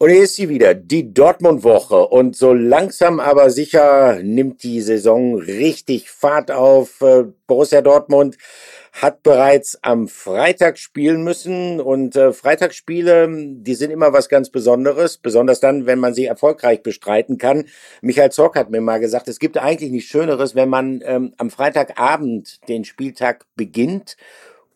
Und hier ist sie wieder, die Dortmund-Woche. Und so langsam aber sicher nimmt die Saison richtig Fahrt auf. Äh, Borussia Dortmund hat bereits am Freitag spielen müssen. Und äh, Freitagsspiele, die sind immer was ganz Besonderes. Besonders dann, wenn man sie erfolgreich bestreiten kann. Michael Zorc hat mir mal gesagt, es gibt eigentlich nichts Schöneres, wenn man ähm, am Freitagabend den Spieltag beginnt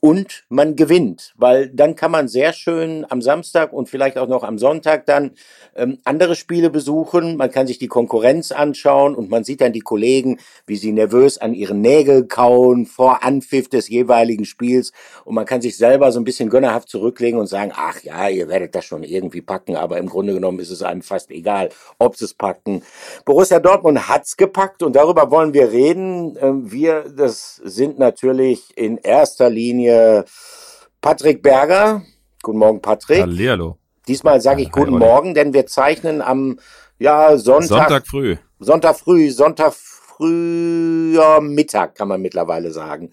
und man gewinnt, weil dann kann man sehr schön am Samstag und vielleicht auch noch am Sonntag dann ähm, andere Spiele besuchen. Man kann sich die Konkurrenz anschauen und man sieht dann die Kollegen, wie sie nervös an ihren Nägeln kauen vor Anpfiff des jeweiligen Spiels und man kann sich selber so ein bisschen gönnerhaft zurücklegen und sagen, ach ja, ihr werdet das schon irgendwie packen, aber im Grunde genommen ist es einem fast egal, ob sie es packen. Borussia Dortmund hat's gepackt und darüber wollen wir reden. Ähm, wir, das sind natürlich in erster Linie hier Patrick Berger. Guten Morgen, Patrick. Hallihallo. Diesmal sage ich guten Morgen, denn wir zeichnen am ja, Sonntag. Sonntag früh. Sonntag früh, Sonntag früher Mittag, kann man mittlerweile sagen.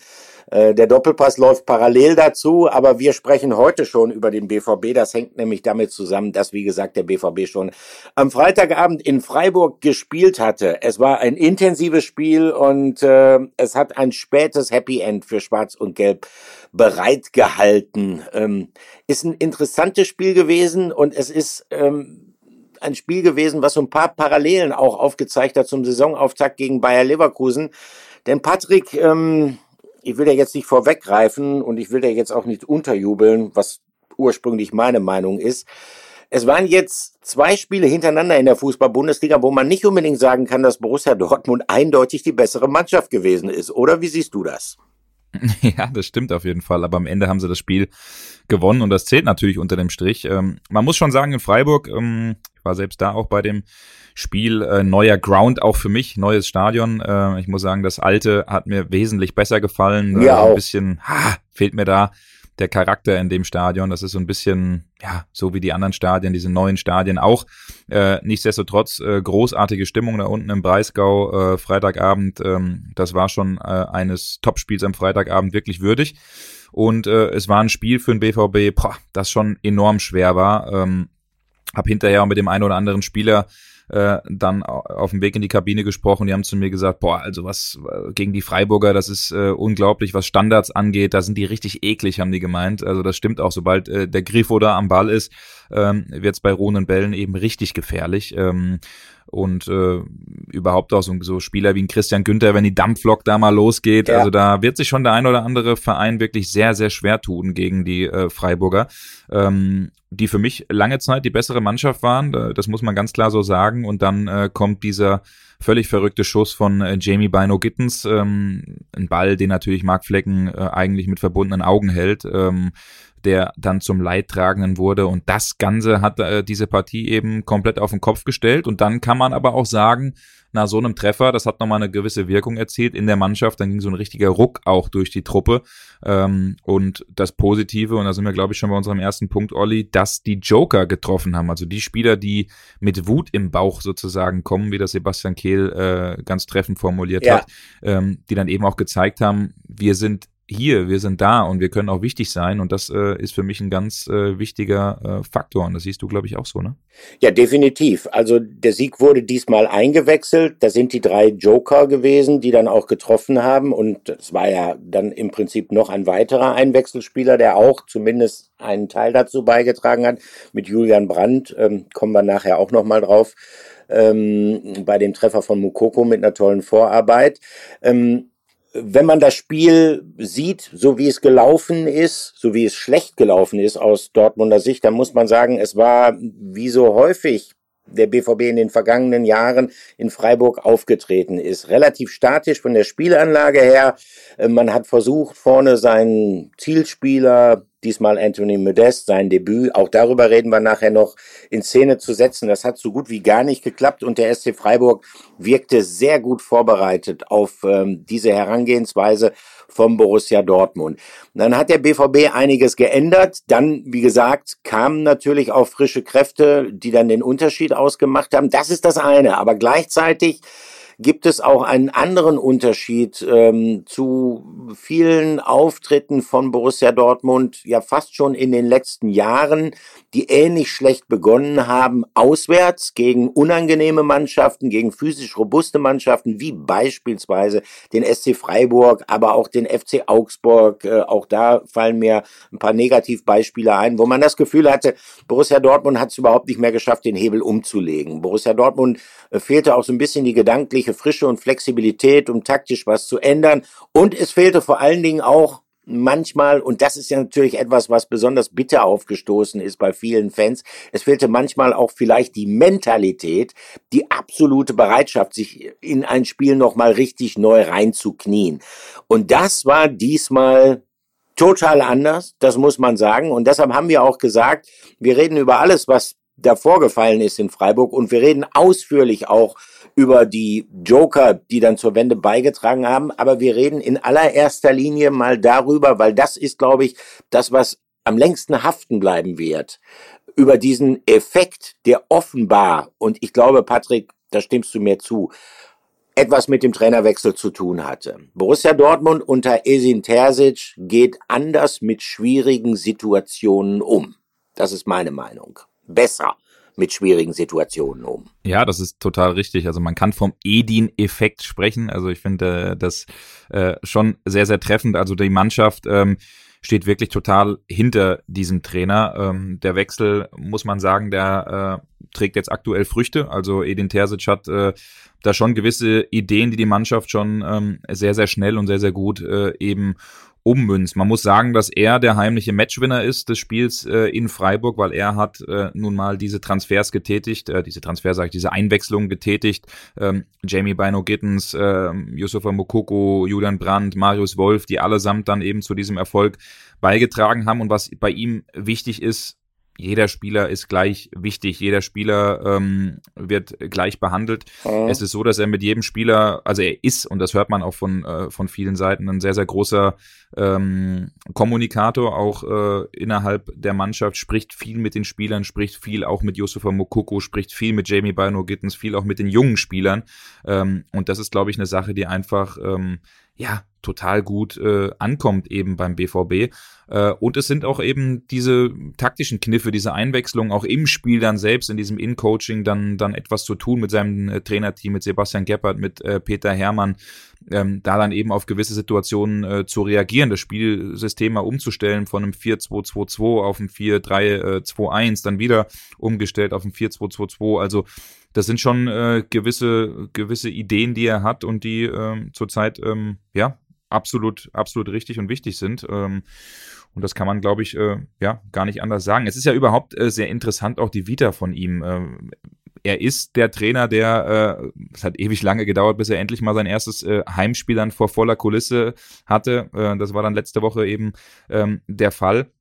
Äh, der Doppelpass läuft parallel dazu, aber wir sprechen heute schon über den BVB. Das hängt nämlich damit zusammen, dass, wie gesagt, der BVB schon am Freitagabend in Freiburg gespielt hatte. Es war ein intensives Spiel und äh, es hat ein spätes Happy End für Schwarz und Gelb bereitgehalten. Ähm, ist ein interessantes Spiel gewesen und es ist ähm, ein Spiel gewesen, was so ein paar Parallelen auch aufgezeigt hat zum Saisonauftakt gegen Bayer Leverkusen. Denn Patrick, ähm, ich will ja jetzt nicht vorweggreifen und ich will ja jetzt auch nicht unterjubeln, was ursprünglich meine Meinung ist. Es waren jetzt zwei Spiele hintereinander in der Fußball-Bundesliga, wo man nicht unbedingt sagen kann, dass Borussia Dortmund eindeutig die bessere Mannschaft gewesen ist. Oder wie siehst du das? Ja, das stimmt auf jeden Fall. Aber am Ende haben sie das Spiel gewonnen und das zählt natürlich unter dem Strich. Ähm, man muss schon sagen, in Freiburg, ähm, ich war selbst da auch bei dem Spiel, äh, neuer Ground auch für mich, neues Stadion. Äh, ich muss sagen, das alte hat mir wesentlich besser gefallen. Ja, äh, ein bisschen, ha, fehlt mir da der Charakter in dem Stadion. Das ist so ein bisschen, ja, so wie die anderen Stadien, diese neuen Stadien auch. Äh, nichtsdestotrotz äh, großartige Stimmung da unten im Breisgau, äh, Freitagabend. Ähm, das war schon äh, eines Topspiels am Freitagabend wirklich würdig. Und äh, es war ein Spiel für den BVB, boah, das schon enorm schwer war. Ähm, hab hinterher auch mit dem einen oder anderen Spieler äh, dann auf dem Weg in die Kabine gesprochen. Die haben zu mir gesagt, boah, also was äh, gegen die Freiburger, das ist äh, unglaublich, was Standards angeht. Da sind die richtig eklig, haben die gemeint. Also das stimmt auch. Sobald äh, der Grifo da am Ball ist, ähm, wird es bei ruhenden Bällen eben richtig gefährlich. Ähm, und äh, überhaupt auch so, so Spieler wie ein Christian Günther, wenn die Dampflok da mal losgeht. Ja. Also da wird sich schon der ein oder andere Verein wirklich sehr, sehr schwer tun gegen die äh, Freiburger, ähm, die für mich lange Zeit die bessere Mannschaft waren. Das muss man ganz klar so sagen. Und dann äh, kommt dieser völlig verrückte Schuss von äh, Jamie Bino Gittens, ähm, ein Ball, den natürlich Mark Flecken äh, eigentlich mit verbundenen Augen hält. Ähm, der dann zum Leidtragenden wurde. Und das Ganze hat äh, diese Partie eben komplett auf den Kopf gestellt. Und dann kann man aber auch sagen, nach so einem Treffer, das hat nochmal eine gewisse Wirkung erzielt in der Mannschaft. Dann ging so ein richtiger Ruck auch durch die Truppe. Ähm, und das Positive, und da sind wir, glaube ich, schon bei unserem ersten Punkt, Olli, dass die Joker getroffen haben. Also die Spieler, die mit Wut im Bauch sozusagen kommen, wie das Sebastian Kehl äh, ganz treffend formuliert ja. hat, ähm, die dann eben auch gezeigt haben, wir sind hier, wir sind da und wir können auch wichtig sein und das äh, ist für mich ein ganz äh, wichtiger äh, Faktor und das siehst du, glaube ich, auch so, ne? Ja, definitiv. Also der Sieg wurde diesmal eingewechselt. Da sind die drei Joker gewesen, die dann auch getroffen haben und es war ja dann im Prinzip noch ein weiterer Einwechselspieler, der auch zumindest einen Teil dazu beigetragen hat. Mit Julian Brandt ähm, kommen wir nachher auch noch mal drauf. Ähm, bei dem Treffer von Mukoko mit einer tollen Vorarbeit. Ähm, wenn man das Spiel sieht, so wie es gelaufen ist, so wie es schlecht gelaufen ist aus Dortmunder Sicht, dann muss man sagen, es war wie so häufig der BVB in den vergangenen Jahren in Freiburg aufgetreten ist. Relativ statisch von der Spielanlage her. Äh, man hat versucht, vorne seinen Zielspieler diesmal Anthony Modest, sein Debüt, auch darüber reden wir nachher noch, in Szene zu setzen. Das hat so gut wie gar nicht geklappt und der SC Freiburg wirkte sehr gut vorbereitet auf ähm, diese Herangehensweise vom Borussia Dortmund. Dann hat der BVB einiges geändert. Dann, wie gesagt, kamen natürlich auch frische Kräfte, die dann den Unterschied ausgemacht haben. Das ist das eine. Aber gleichzeitig gibt es auch einen anderen Unterschied ähm, zu vielen Auftritten von Borussia Dortmund, ja fast schon in den letzten Jahren. die ähnlich schlecht begonnen haben, auswärts gegen unangenehme Mannschaften, gegen physisch robuste Mannschaften, wie beispielsweise den SC Freiburg, aber auch den FC Augsburg. Äh, auch da fallen mir ein paar Negativbeispiele ein, wo man das Gefühl hatte, Borussia Dortmund hat es überhaupt nicht mehr geschafft, den Hebel umzulegen. Borussia Dortmund äh, fehlte auch so ein bisschen die gedankliche Frische und Flexibilität, um taktisch was zu ändern. Und es fehlte vor allen Dingen auch manchmal, und das ist ja natürlich etwas, was besonders bitter aufgestoßen ist bei vielen Fans, es fehlte manchmal auch vielleicht die Mentalität, die absolute Bereitschaft, sich in ein Spiel nochmal richtig neu reinzuknien. Und das war diesmal total anders, das muss man sagen. Und deshalb haben wir auch gesagt, wir reden über alles, was da vorgefallen ist in Freiburg und wir reden ausführlich auch über die Joker, die dann zur Wende beigetragen haben. Aber wir reden in allererster Linie mal darüber, weil das ist, glaube ich, das, was am längsten haften bleiben wird, über diesen Effekt, der offenbar, und ich glaube, Patrick, da stimmst du mir zu, etwas mit dem Trainerwechsel zu tun hatte. Borussia Dortmund unter Esin Terzic geht anders mit schwierigen Situationen um. Das ist meine Meinung. Besser mit schwierigen Situationen um. Ja, das ist total richtig. Also man kann vom Edin-Effekt sprechen. Also ich finde äh, das äh, schon sehr, sehr treffend. Also die Mannschaft ähm, steht wirklich total hinter diesem Trainer. Ähm, der Wechsel, muss man sagen, der äh, trägt jetzt aktuell Früchte. Also Edin Terzic hat äh, da schon gewisse Ideen, die die Mannschaft schon ähm, sehr, sehr schnell und sehr, sehr gut äh, eben ummünzt. Man muss sagen, dass er der heimliche Matchwinner ist des Spiels äh, in Freiburg, weil er hat äh, nun mal diese Transfers getätigt, äh, diese Transfers, sage ich, diese Einwechslung getätigt. Ähm, Jamie Bino Gittens, äh, Yusufa Mokoko, Julian Brandt, Marius Wolf, die allesamt dann eben zu diesem Erfolg beigetragen haben. Und was bei ihm wichtig ist, jeder Spieler ist gleich wichtig, jeder Spieler ähm, wird gleich behandelt. Mhm. Es ist so, dass er mit jedem Spieler, also er ist, und das hört man auch von, äh, von vielen Seiten, ein sehr, sehr großer ähm, Kommunikator, auch äh, innerhalb der Mannschaft, spricht viel mit den Spielern, spricht viel auch mit Yusufa Mokoko, spricht viel mit Jamie Bino Gittens, viel auch mit den jungen Spielern. Ähm, und das ist, glaube ich, eine Sache, die einfach ähm, ja, total gut äh, ankommt eben beim BVB. Äh, und es sind auch eben diese taktischen Kniffe, diese Einwechslung auch im Spiel dann selbst, in diesem In-Coaching dann, dann etwas zu tun mit seinem äh, Trainerteam, mit Sebastian Geppert, mit äh, Peter Hermann, ähm, da dann eben auf gewisse Situationen äh, zu reagieren, das Spielsystem mal umzustellen von einem 4-2-2-2 auf ein 4-3-2-1, dann wieder umgestellt auf ein 4-2-2-2. Also das sind schon äh, gewisse, gewisse Ideen, die er hat und die ähm, zurzeit ähm, ja absolut, absolut richtig und wichtig sind. Ähm, und das kann man, glaube ich, äh, ja, gar nicht anders sagen. Es ist ja überhaupt äh, sehr interessant, auch die Vita von ihm. Ähm, er ist der Trainer, der, äh, es hat ewig lange gedauert, bis er endlich mal sein erstes äh, Heimspiel dann vor voller Kulisse hatte. Äh, das war dann letzte Woche eben ähm, der Fall.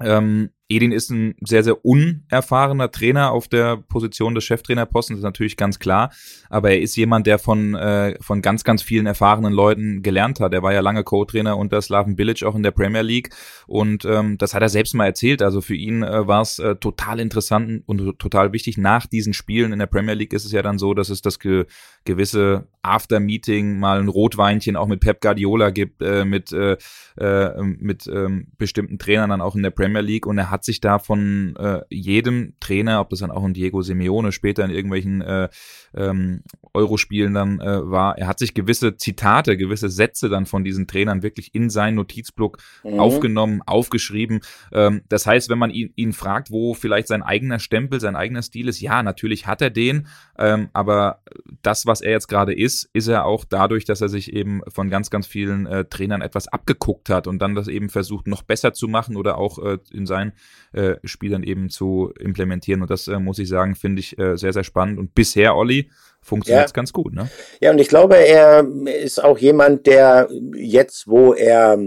Ähm, Edin ist ein sehr, sehr unerfahrener Trainer auf der Position des Cheftrainerpostens, ist natürlich ganz klar. Aber er ist jemand, der von, äh, von ganz, ganz vielen erfahrenen Leuten gelernt hat. Er war ja lange Co-Trainer unter Slaven Bilic auch in der Premier League. Und ähm, das hat er selbst mal erzählt. Also für ihn äh, war es äh, total interessant und total wichtig. Nach diesen Spielen in der Premier League ist es ja dann so, dass es das ge gewisse After-Meeting, mal ein Rotweinchen auch mit Pep Guardiola gibt, äh, mit, äh, äh, mit ähm, bestimmten Trainern dann auch in der Premier League. Und er hat hat sich da von äh, jedem Trainer, ob das dann auch ein Diego Simeone später in irgendwelchen äh, ähm, Eurospielen dann äh, war, er hat sich gewisse Zitate, gewisse Sätze dann von diesen Trainern wirklich in seinen Notizblock mhm. aufgenommen, aufgeschrieben. Ähm, das heißt, wenn man ihn, ihn fragt, wo vielleicht sein eigener Stempel, sein eigener Stil ist, ja, natürlich hat er den, ähm, aber das, was er jetzt gerade ist, ist er auch dadurch, dass er sich eben von ganz, ganz vielen äh, Trainern etwas abgeguckt hat und dann das eben versucht, noch besser zu machen oder auch äh, in seinen äh, Spielern eben zu implementieren. Und das äh, muss ich sagen, finde ich äh, sehr, sehr spannend. Und bisher, Olli, funktioniert es ja. ganz gut. Ne? Ja, und ich glaube, er ist auch jemand, der jetzt, wo er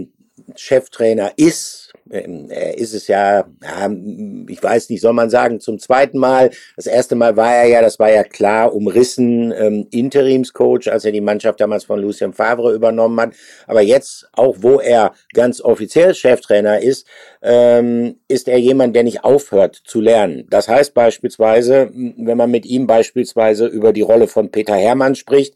Cheftrainer ist, ist es ja, ich weiß nicht, soll man sagen, zum zweiten Mal. Das erste Mal war er ja, das war ja klar umrissen, ähm, Interimscoach, als er die Mannschaft damals von Lucien Favre übernommen hat. Aber jetzt, auch wo er ganz offiziell Cheftrainer ist, ähm, ist er jemand, der nicht aufhört zu lernen. Das heißt beispielsweise, wenn man mit ihm beispielsweise über die Rolle von Peter Hermann spricht,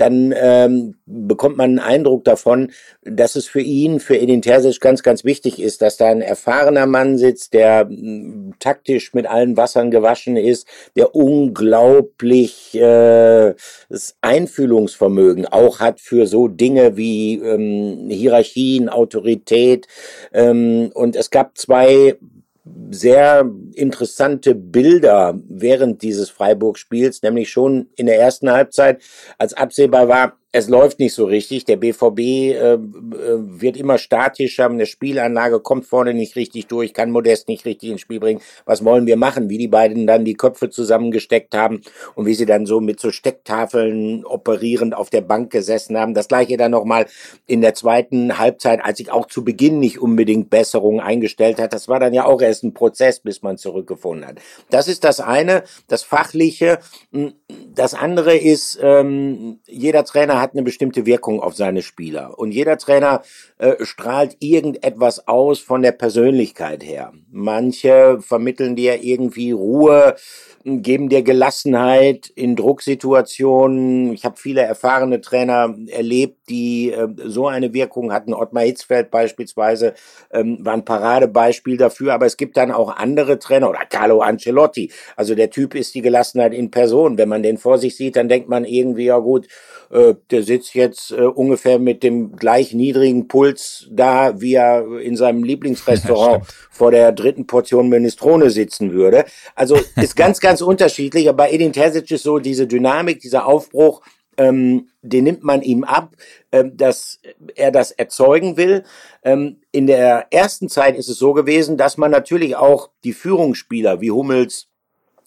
dann ähm, bekommt man einen Eindruck davon, dass es für ihn, für Edin Terzic ganz, ganz wichtig ist, dass da ein erfahrener Mann sitzt, der m, taktisch mit allen Wassern gewaschen ist, der unglaublich äh, das Einfühlungsvermögen auch hat für so Dinge wie ähm, Hierarchien, Autorität. Ähm, und es gab zwei sehr interessante Bilder während dieses Freiburg-Spiels, nämlich schon in der ersten Halbzeit, als absehbar war, es läuft nicht so richtig. Der BVB äh, äh, wird immer statischer. Eine Spielanlage kommt vorne nicht richtig durch, kann Modest nicht richtig ins Spiel bringen. Was wollen wir machen? Wie die beiden dann die Köpfe zusammengesteckt haben und wie sie dann so mit so Stecktafeln operierend auf der Bank gesessen haben. Das gleiche dann nochmal in der zweiten Halbzeit, als sich auch zu Beginn nicht unbedingt Besserungen eingestellt hat. Das war dann ja auch erst ein Prozess, bis man zurückgefunden hat. Das ist das eine, das Fachliche. Das andere ist, ähm, jeder Trainer hat eine bestimmte Wirkung auf seine Spieler. Und jeder Trainer äh, strahlt irgendetwas aus von der Persönlichkeit her. Manche vermitteln dir irgendwie Ruhe, geben dir Gelassenheit in Drucksituationen. Ich habe viele erfahrene Trainer erlebt, die äh, so eine Wirkung hatten. Ottmar Hitzfeld beispielsweise ähm, war ein Paradebeispiel dafür. Aber es gibt dann auch andere Trainer oder Carlo Ancelotti. Also der Typ ist die Gelassenheit in Person. Wenn man den vor sich sieht, dann denkt man irgendwie, ja gut, äh, der sitzt jetzt äh, ungefähr mit dem gleich niedrigen Puls da, wie er in seinem Lieblingsrestaurant vor der dritten Portion Minestrone sitzen würde. Also ist ganz, ganz unterschiedlich. Aber Edin Terzic ist so diese Dynamik, dieser Aufbruch, ähm, den nimmt man ihm ab, ähm, dass er das erzeugen will. Ähm, in der ersten Zeit ist es so gewesen, dass man natürlich auch die Führungsspieler wie Hummels,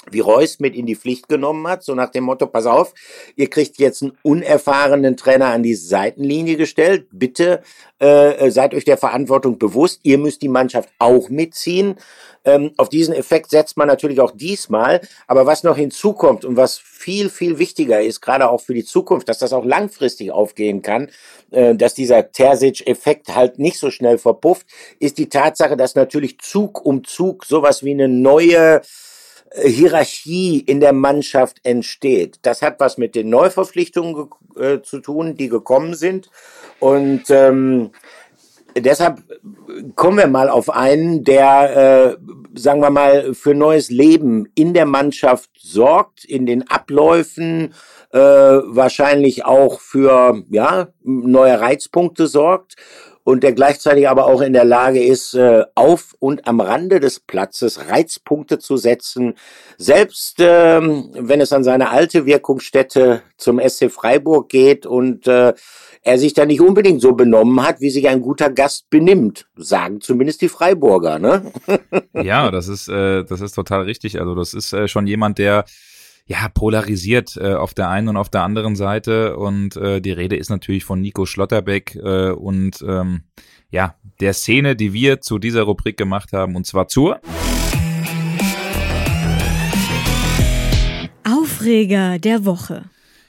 wie Reus mit in die Pflicht genommen hat, so nach dem Motto, pass auf, ihr kriegt jetzt einen unerfahrenen Trainer an die Seitenlinie gestellt, bitte äh, seid euch der Verantwortung bewusst, ihr müsst die Mannschaft auch mitziehen. Ähm, auf diesen Effekt setzt man natürlich auch diesmal, aber was noch hinzukommt und was viel, viel wichtiger ist, gerade auch für die Zukunft, dass das auch langfristig aufgehen kann, äh, dass dieser Terzic-Effekt halt nicht so schnell verpufft, ist die Tatsache, dass natürlich Zug um Zug sowas wie eine neue Hierarchie in der Mannschaft entsteht. Das hat was mit den Neuverpflichtungen äh, zu tun, die gekommen sind. Und ähm, deshalb kommen wir mal auf einen, der, äh, sagen wir mal, für neues Leben in der Mannschaft sorgt, in den Abläufen, äh, wahrscheinlich auch für ja neue Reizpunkte sorgt und der gleichzeitig aber auch in der Lage ist, äh, auf und am Rande des Platzes Reizpunkte zu setzen, selbst ähm, wenn es an seine alte Wirkungsstätte zum SC Freiburg geht und äh, er sich da nicht unbedingt so benommen hat, wie sich ein guter Gast benimmt, sagen zumindest die Freiburger, ne? ja, das ist äh, das ist total richtig. Also das ist schon jemand, der ja, polarisiert äh, auf der einen und auf der anderen Seite. Und äh, die Rede ist natürlich von Nico Schlotterbeck äh, und ähm, ja, der Szene, die wir zu dieser Rubrik gemacht haben, und zwar zur Aufreger der Woche.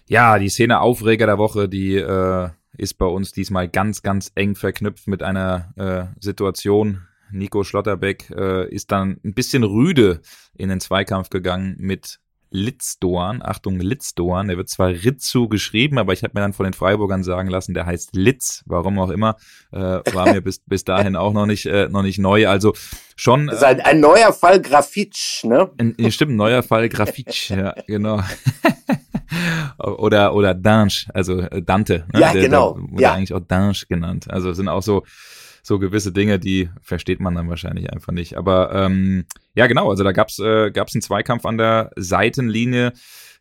Ja, die Szene Aufreger der Woche, die äh, ist bei uns diesmal ganz, ganz eng verknüpft mit einer äh, Situation. Nico Schlotterbeck äh, ist dann ein bisschen rüde in den Zweikampf gegangen mit Litzdorn. Achtung, Litzdorn. Der wird zwar Ritzu geschrieben, aber ich habe mir dann von den Freiburgern sagen lassen, der heißt Litz. Warum auch immer. Äh, war mir bis, bis dahin auch noch nicht, äh, noch nicht neu. Also schon. Ist ein, ein neuer Fall Grafitsch, ne? Ein, stimmt, ein neuer Fall Grafitsch, ja, genau. oder, oder Dange, also äh, Dante. Ne? Ja, der, genau. Der wurde ja. eigentlich auch Dange genannt. Also sind auch so so gewisse Dinge, die versteht man dann wahrscheinlich einfach nicht. Aber ähm, ja, genau, also da gab's äh, gab's einen Zweikampf an der Seitenlinie,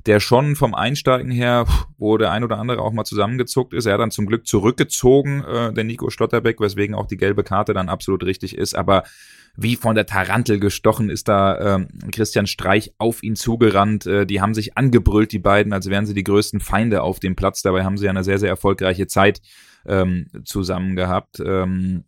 der schon vom Einsteigen her, wo der ein oder andere auch mal zusammengezuckt ist. Er hat dann zum Glück zurückgezogen, äh, der Nico Schlotterbeck, weswegen auch die gelbe Karte dann absolut richtig ist. Aber wie von der Tarantel gestochen ist da ähm, Christian Streich auf ihn zugerannt. Äh, die haben sich angebrüllt, die beiden, als wären sie die größten Feinde auf dem Platz. Dabei haben sie eine sehr, sehr erfolgreiche Zeit ähm, zusammen gehabt. Ähm,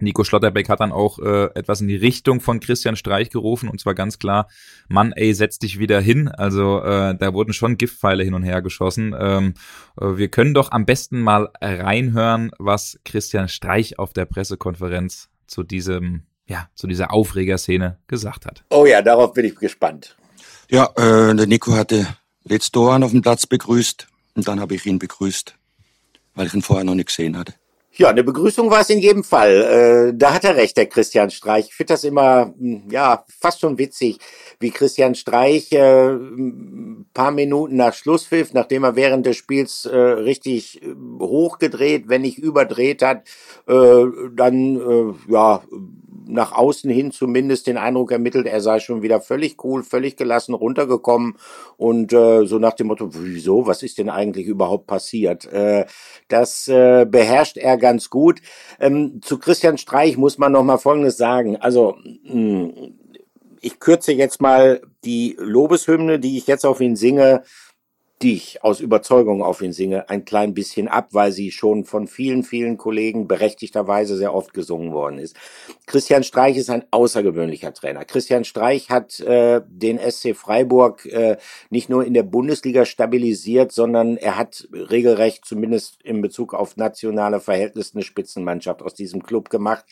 Nico Schlotterbeck hat dann auch äh, etwas in die Richtung von Christian Streich gerufen und zwar ganz klar, Mann, ey, setz dich wieder hin. Also äh, da wurden schon Giftpfeile hin und her geschossen. Ähm, äh, wir können doch am besten mal reinhören, was Christian Streich auf der Pressekonferenz zu diesem, ja, zu dieser Aufregerszene gesagt hat. Oh ja, darauf bin ich gespannt. Ja, äh, der Nico hatte Let's Doran auf dem Platz begrüßt Und dann habe ich ihn begrüßt, weil ich ihn vorher noch nicht gesehen hatte. Ja, eine Begrüßung war es in jedem Fall. Äh, da hat er recht, der Christian Streich. Ich finde das immer, hm, ja, fast schon witzig, wie Christian Streich äh, ein paar Minuten nach Schlusspfiff, nachdem er während des Spiels äh, richtig äh, hochgedreht, wenn nicht überdreht hat, äh, dann, äh, ja, nach außen hin zumindest den Eindruck ermittelt, er sei schon wieder völlig cool, völlig gelassen runtergekommen und äh, so nach dem Motto, wieso, was ist denn eigentlich überhaupt passiert? Äh, das äh, beherrscht er ganz gut. Ähm, zu Christian Streich muss man noch mal Folgendes sagen. Also mh, hm, ich kürze jetzt mal die Lobeshymne, die ich jetzt auf ihn singe, die ich aus Überzeugung auf ihn singe, ein klein bisschen ab, weil sie schon von vielen, vielen Kollegen berechtigterweise sehr oft gesungen worden ist. Christian Streich ist ein außergewöhnlicher Trainer. Christian Streich hat äh, den SC Freiburg äh, nicht nur in der Bundesliga stabilisiert, sondern er hat regelrecht, zumindest in Bezug auf nationale Verhältnisse, eine Spitzenmannschaft aus diesem Club gemacht.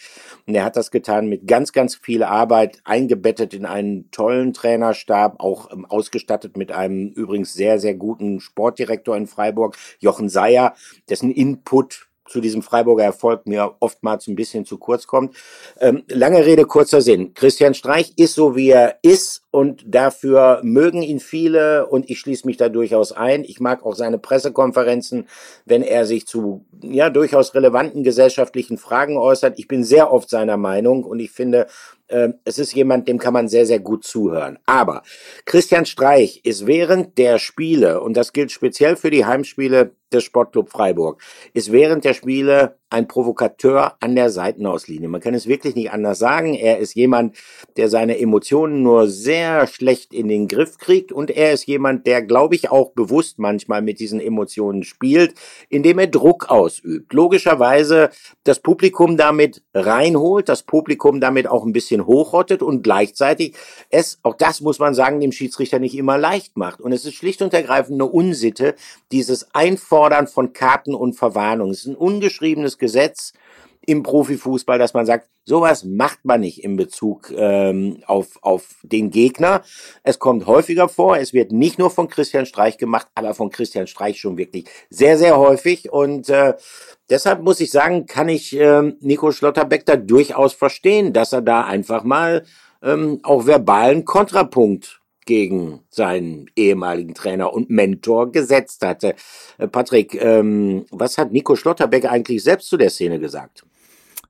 Und er hat das getan mit ganz, ganz viel Arbeit, eingebettet in einen tollen Trainerstab, auch ähm, ausgestattet mit einem übrigens sehr, sehr guten guten Sportdirektor in Freiburg, Jochen Seyer, dessen Input zu diesem Freiburger Erfolg mir oftmals ein bisschen zu kurz kommt. Ähm, lange Rede, kurzer Sinn. Christian Streich ist so, wie er ist und dafür mögen ihn viele und ich schließe mich da durchaus ein. Ich mag auch seine Pressekonferenzen, wenn er sich zu ja durchaus relevanten gesellschaftlichen Fragen äußert. Ich bin sehr oft seiner Meinung und ich finde, äh, es ist jemand, dem kann man sehr, sehr gut zuhören. Aber Christian Streich ist während der Spiele, und das gilt speziell für die Heimspiele des Sportclub Freiburg, ist während der Spiele ein Provokateur an der Seitenauslinie. Man kann es wirklich nicht anders sagen. Er ist jemand, der seine Emotionen nur sehr schlecht in den Griff kriegt und er ist jemand, der, glaube ich, auch bewusst manchmal mit diesen Emotionen spielt, indem er Druck ausübt. Logischerweise das Publikum damit reinholt, das Publikum damit auch ein bisschen hochrottet und gleichzeitig es, auch das muss man sagen, dem Schiedsrichter nicht immer leicht macht. Und es ist schlicht und ergreifend eine Unsitte, dieses Einfordern von Karten und Verwarnungen. Es ist ein ungeschriebenes Gesetz im Profifußball, dass man sagt, sowas macht man nicht in Bezug ähm, auf, auf den Gegner. Es kommt häufiger vor, es wird nicht nur von Christian Streich gemacht, aber von Christian Streich schon wirklich sehr, sehr häufig. Und äh, deshalb muss ich sagen, kann ich äh, Nico Schlotterbeck da durchaus verstehen, dass er da einfach mal ähm, auch verbalen Kontrapunkt gegen seinen ehemaligen Trainer und Mentor gesetzt hatte. Äh, Patrick, ähm, was hat Nico Schlotterbeck eigentlich selbst zu der Szene gesagt?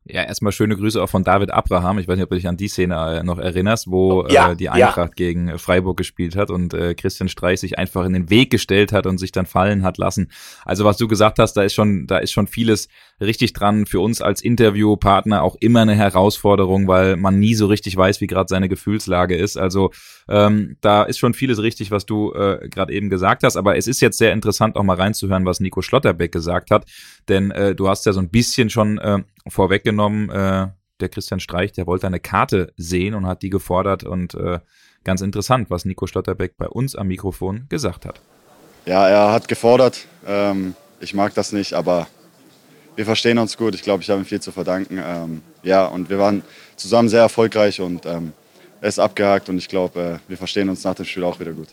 Ja, erstmal schöne Grüße auch von David Abraham. Ich weiß nicht, ob du dich an die Szene äh, noch erinnerst, wo ja, äh, die Eintracht ja. gegen Freiburg gespielt hat und äh, Christian Streich sich einfach in den Weg gestellt hat und sich dann fallen hat lassen. Also was du gesagt hast, da ist schon, da ist schon vieles richtig dran. Für uns als Interviewpartner auch immer eine Herausforderung, weil man nie so richtig weiß, wie gerade seine Gefühlslage ist. Also ähm, da ist schon vieles richtig, was du äh, gerade eben gesagt hast. Aber es ist jetzt sehr interessant, auch mal reinzuhören, was Nico Schlotterbeck gesagt hat. Denn äh, du hast ja so ein bisschen schon äh, vorweggenommen, äh, der Christian Streich, der wollte eine Karte sehen und hat die gefordert und äh, ganz interessant, was Nico Schlotterbeck bei uns am Mikrofon gesagt hat. Ja, er hat gefordert. Ähm, ich mag das nicht, aber wir verstehen uns gut. Ich glaube, ich habe ihm viel zu verdanken. Ähm, ja, und wir waren zusammen sehr erfolgreich und ähm, er ist abgehakt und ich glaube, äh, wir verstehen uns nach dem Spiel auch wieder gut.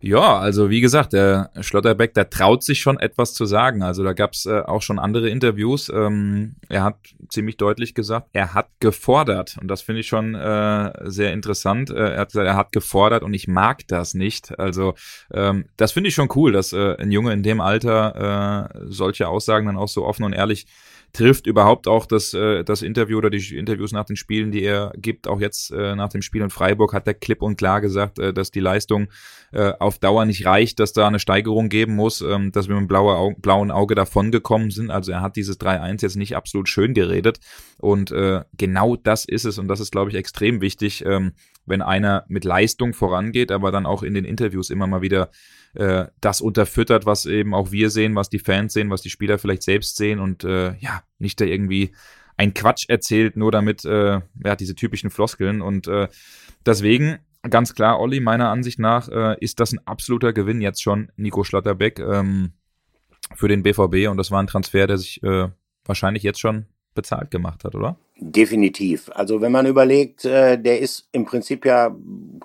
Ja, also wie gesagt, der Schlotterbeck, der traut sich schon etwas zu sagen. Also da gab's äh, auch schon andere Interviews. Ähm, er hat ziemlich deutlich gesagt, er hat gefordert. Und das finde ich schon äh, sehr interessant. Äh, er hat gesagt, er hat gefordert und ich mag das nicht. Also ähm, das finde ich schon cool, dass äh, ein Junge in dem Alter äh, solche Aussagen dann auch so offen und ehrlich trifft überhaupt auch das, äh, das Interview oder die Interviews nach den Spielen, die er gibt. Auch jetzt äh, nach dem Spiel in Freiburg hat er klipp und klar gesagt, äh, dass die Leistung äh, auf Dauer nicht reicht, dass da eine Steigerung geben muss, ähm, dass wir mit blauen blauen Auge davongekommen sind. Also er hat dieses 3-1 jetzt nicht absolut schön geredet. Und äh, genau das ist es. Und das ist, glaube ich, extrem wichtig, ähm, wenn einer mit Leistung vorangeht, aber dann auch in den Interviews immer mal wieder äh, das unterfüttert, was eben auch wir sehen, was die Fans sehen, was die Spieler vielleicht selbst sehen und äh, ja, nicht da irgendwie ein Quatsch erzählt, nur damit, äh, ja, diese typischen Floskeln und äh, deswegen ganz klar, Olli, meiner Ansicht nach äh, ist das ein absoluter Gewinn jetzt schon, Nico Schlotterbeck, ähm, für den BVB und das war ein Transfer, der sich äh, wahrscheinlich jetzt schon bezahlt gemacht hat, oder? Definitiv. Also wenn man überlegt, äh, der ist im Prinzip ja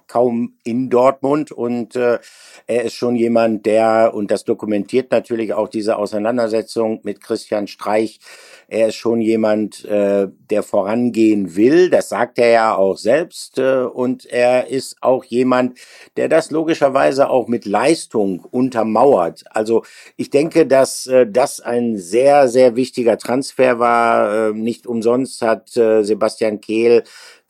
kaum in Dortmund und äh, er ist schon jemand, der, und das dokumentiert natürlich auch diese Auseinandersetzung mit Christian Streich, er ist schon jemand, äh, der vorangehen will, das sagt er ja auch selbst, äh, und er ist auch jemand, der das logischerweise auch mit Leistung untermauert. Also ich denke, dass äh, das ein sehr, sehr wichtiger Transfer war. Äh, nicht umsonst hat äh, Sebastian Kehl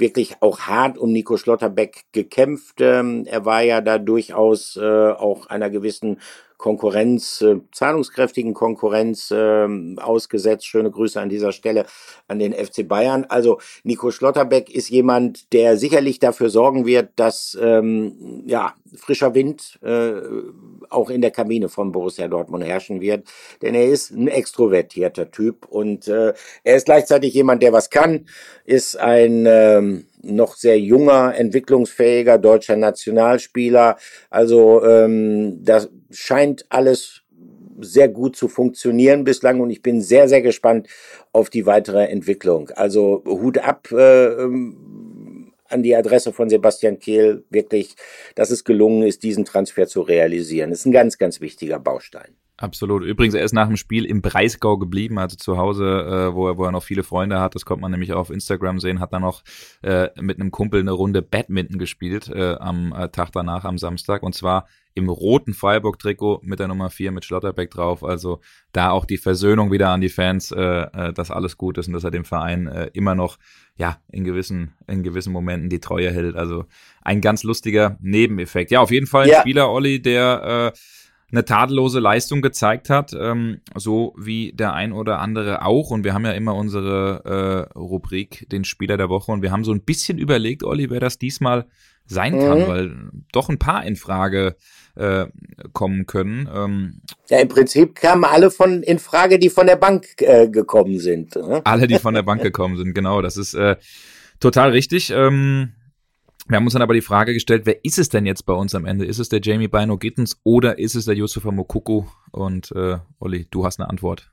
wirklich auch hart um Nico Schlotterbeck gekämpft. Ähm, er war ja da durchaus äh, auch einer gewissen Konkurrenz, äh, zahlungskräftigen Konkurrenz äh, ausgesetzt. Schöne Grüße an dieser Stelle an den FC Bayern. Also Nico Schlotterbeck ist jemand, der sicherlich dafür sorgen wird, dass ähm, ja frischer Wind äh, auch in der Kabine von Borussia Dortmund herrschen wird. Denn er ist ein extrovertierter Typ und äh, er ist gleichzeitig jemand, der was kann, ist ein ähm, noch sehr junger, entwicklungsfähiger deutscher Nationalspieler. Also ähm, das scheint alles sehr gut zu funktionieren bislang und ich bin sehr, sehr gespannt auf die weitere Entwicklung. Also Hut ab äh, ähm, an die Adresse von Sebastian Kehl, wirklich, dass es gelungen ist, diesen Transfer zu realisieren. Das ist ein ganz, ganz wichtiger Baustein. Absolut. Übrigens, er ist nach dem Spiel im Breisgau geblieben, also zu Hause, äh, wo, er, wo er noch viele Freunde hat. Das konnte man nämlich auch auf Instagram sehen. Hat dann noch äh, mit einem Kumpel eine Runde Badminton gespielt äh, am äh, Tag danach, am Samstag. Und zwar im roten Freiburg-Trikot mit der Nummer 4 mit Schlotterbeck drauf. Also da auch die Versöhnung wieder an die Fans, äh, äh, dass alles gut ist und dass er dem Verein äh, immer noch ja in gewissen, in gewissen Momenten die Treue hält. Also ein ganz lustiger Nebeneffekt. Ja, auf jeden Fall ein ja. Spieler, Olli, der äh, eine tadellose Leistung gezeigt hat, ähm, so wie der ein oder andere auch. Und wir haben ja immer unsere äh, Rubrik, den Spieler der Woche. Und wir haben so ein bisschen überlegt, Olli, wer das diesmal sein kann, mhm. weil doch ein paar in Frage äh, kommen können. Ähm, ja, im Prinzip kamen alle von in Frage, die von der Bank äh, gekommen sind. Ne? Alle, die von der Bank gekommen sind, genau. Das ist äh, total richtig. Ähm, wir haben uns dann aber die Frage gestellt, wer ist es denn jetzt bei uns am Ende? Ist es der Jamie Bino Gittens oder ist es der Yusufa Mokuku? Und äh, Olli, du hast eine Antwort.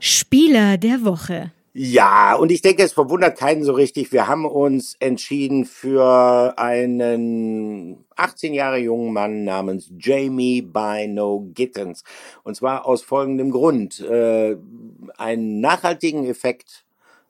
Spieler der Woche. Ja, und ich denke, es verwundert keinen so richtig. Wir haben uns entschieden für einen 18 Jahre jungen Mann namens Jamie Bino Gittens. Und zwar aus folgendem Grund. Äh, einen nachhaltigen Effekt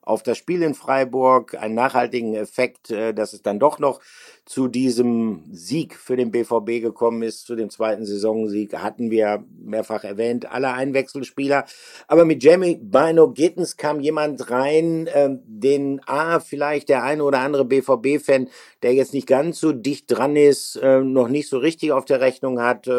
auf das Spiel in Freiburg, einen nachhaltigen Effekt, äh, dass es dann doch noch zu diesem Sieg für den BVB gekommen ist, zu dem zweiten Saisonsieg, hatten wir mehrfach erwähnt, alle Einwechselspieler. Aber mit Jamie Bino Gittens kam jemand rein, äh, den A, vielleicht der eine oder andere BVB-Fan, der jetzt nicht ganz so dicht dran ist, äh, noch nicht so richtig auf der Rechnung hat, äh,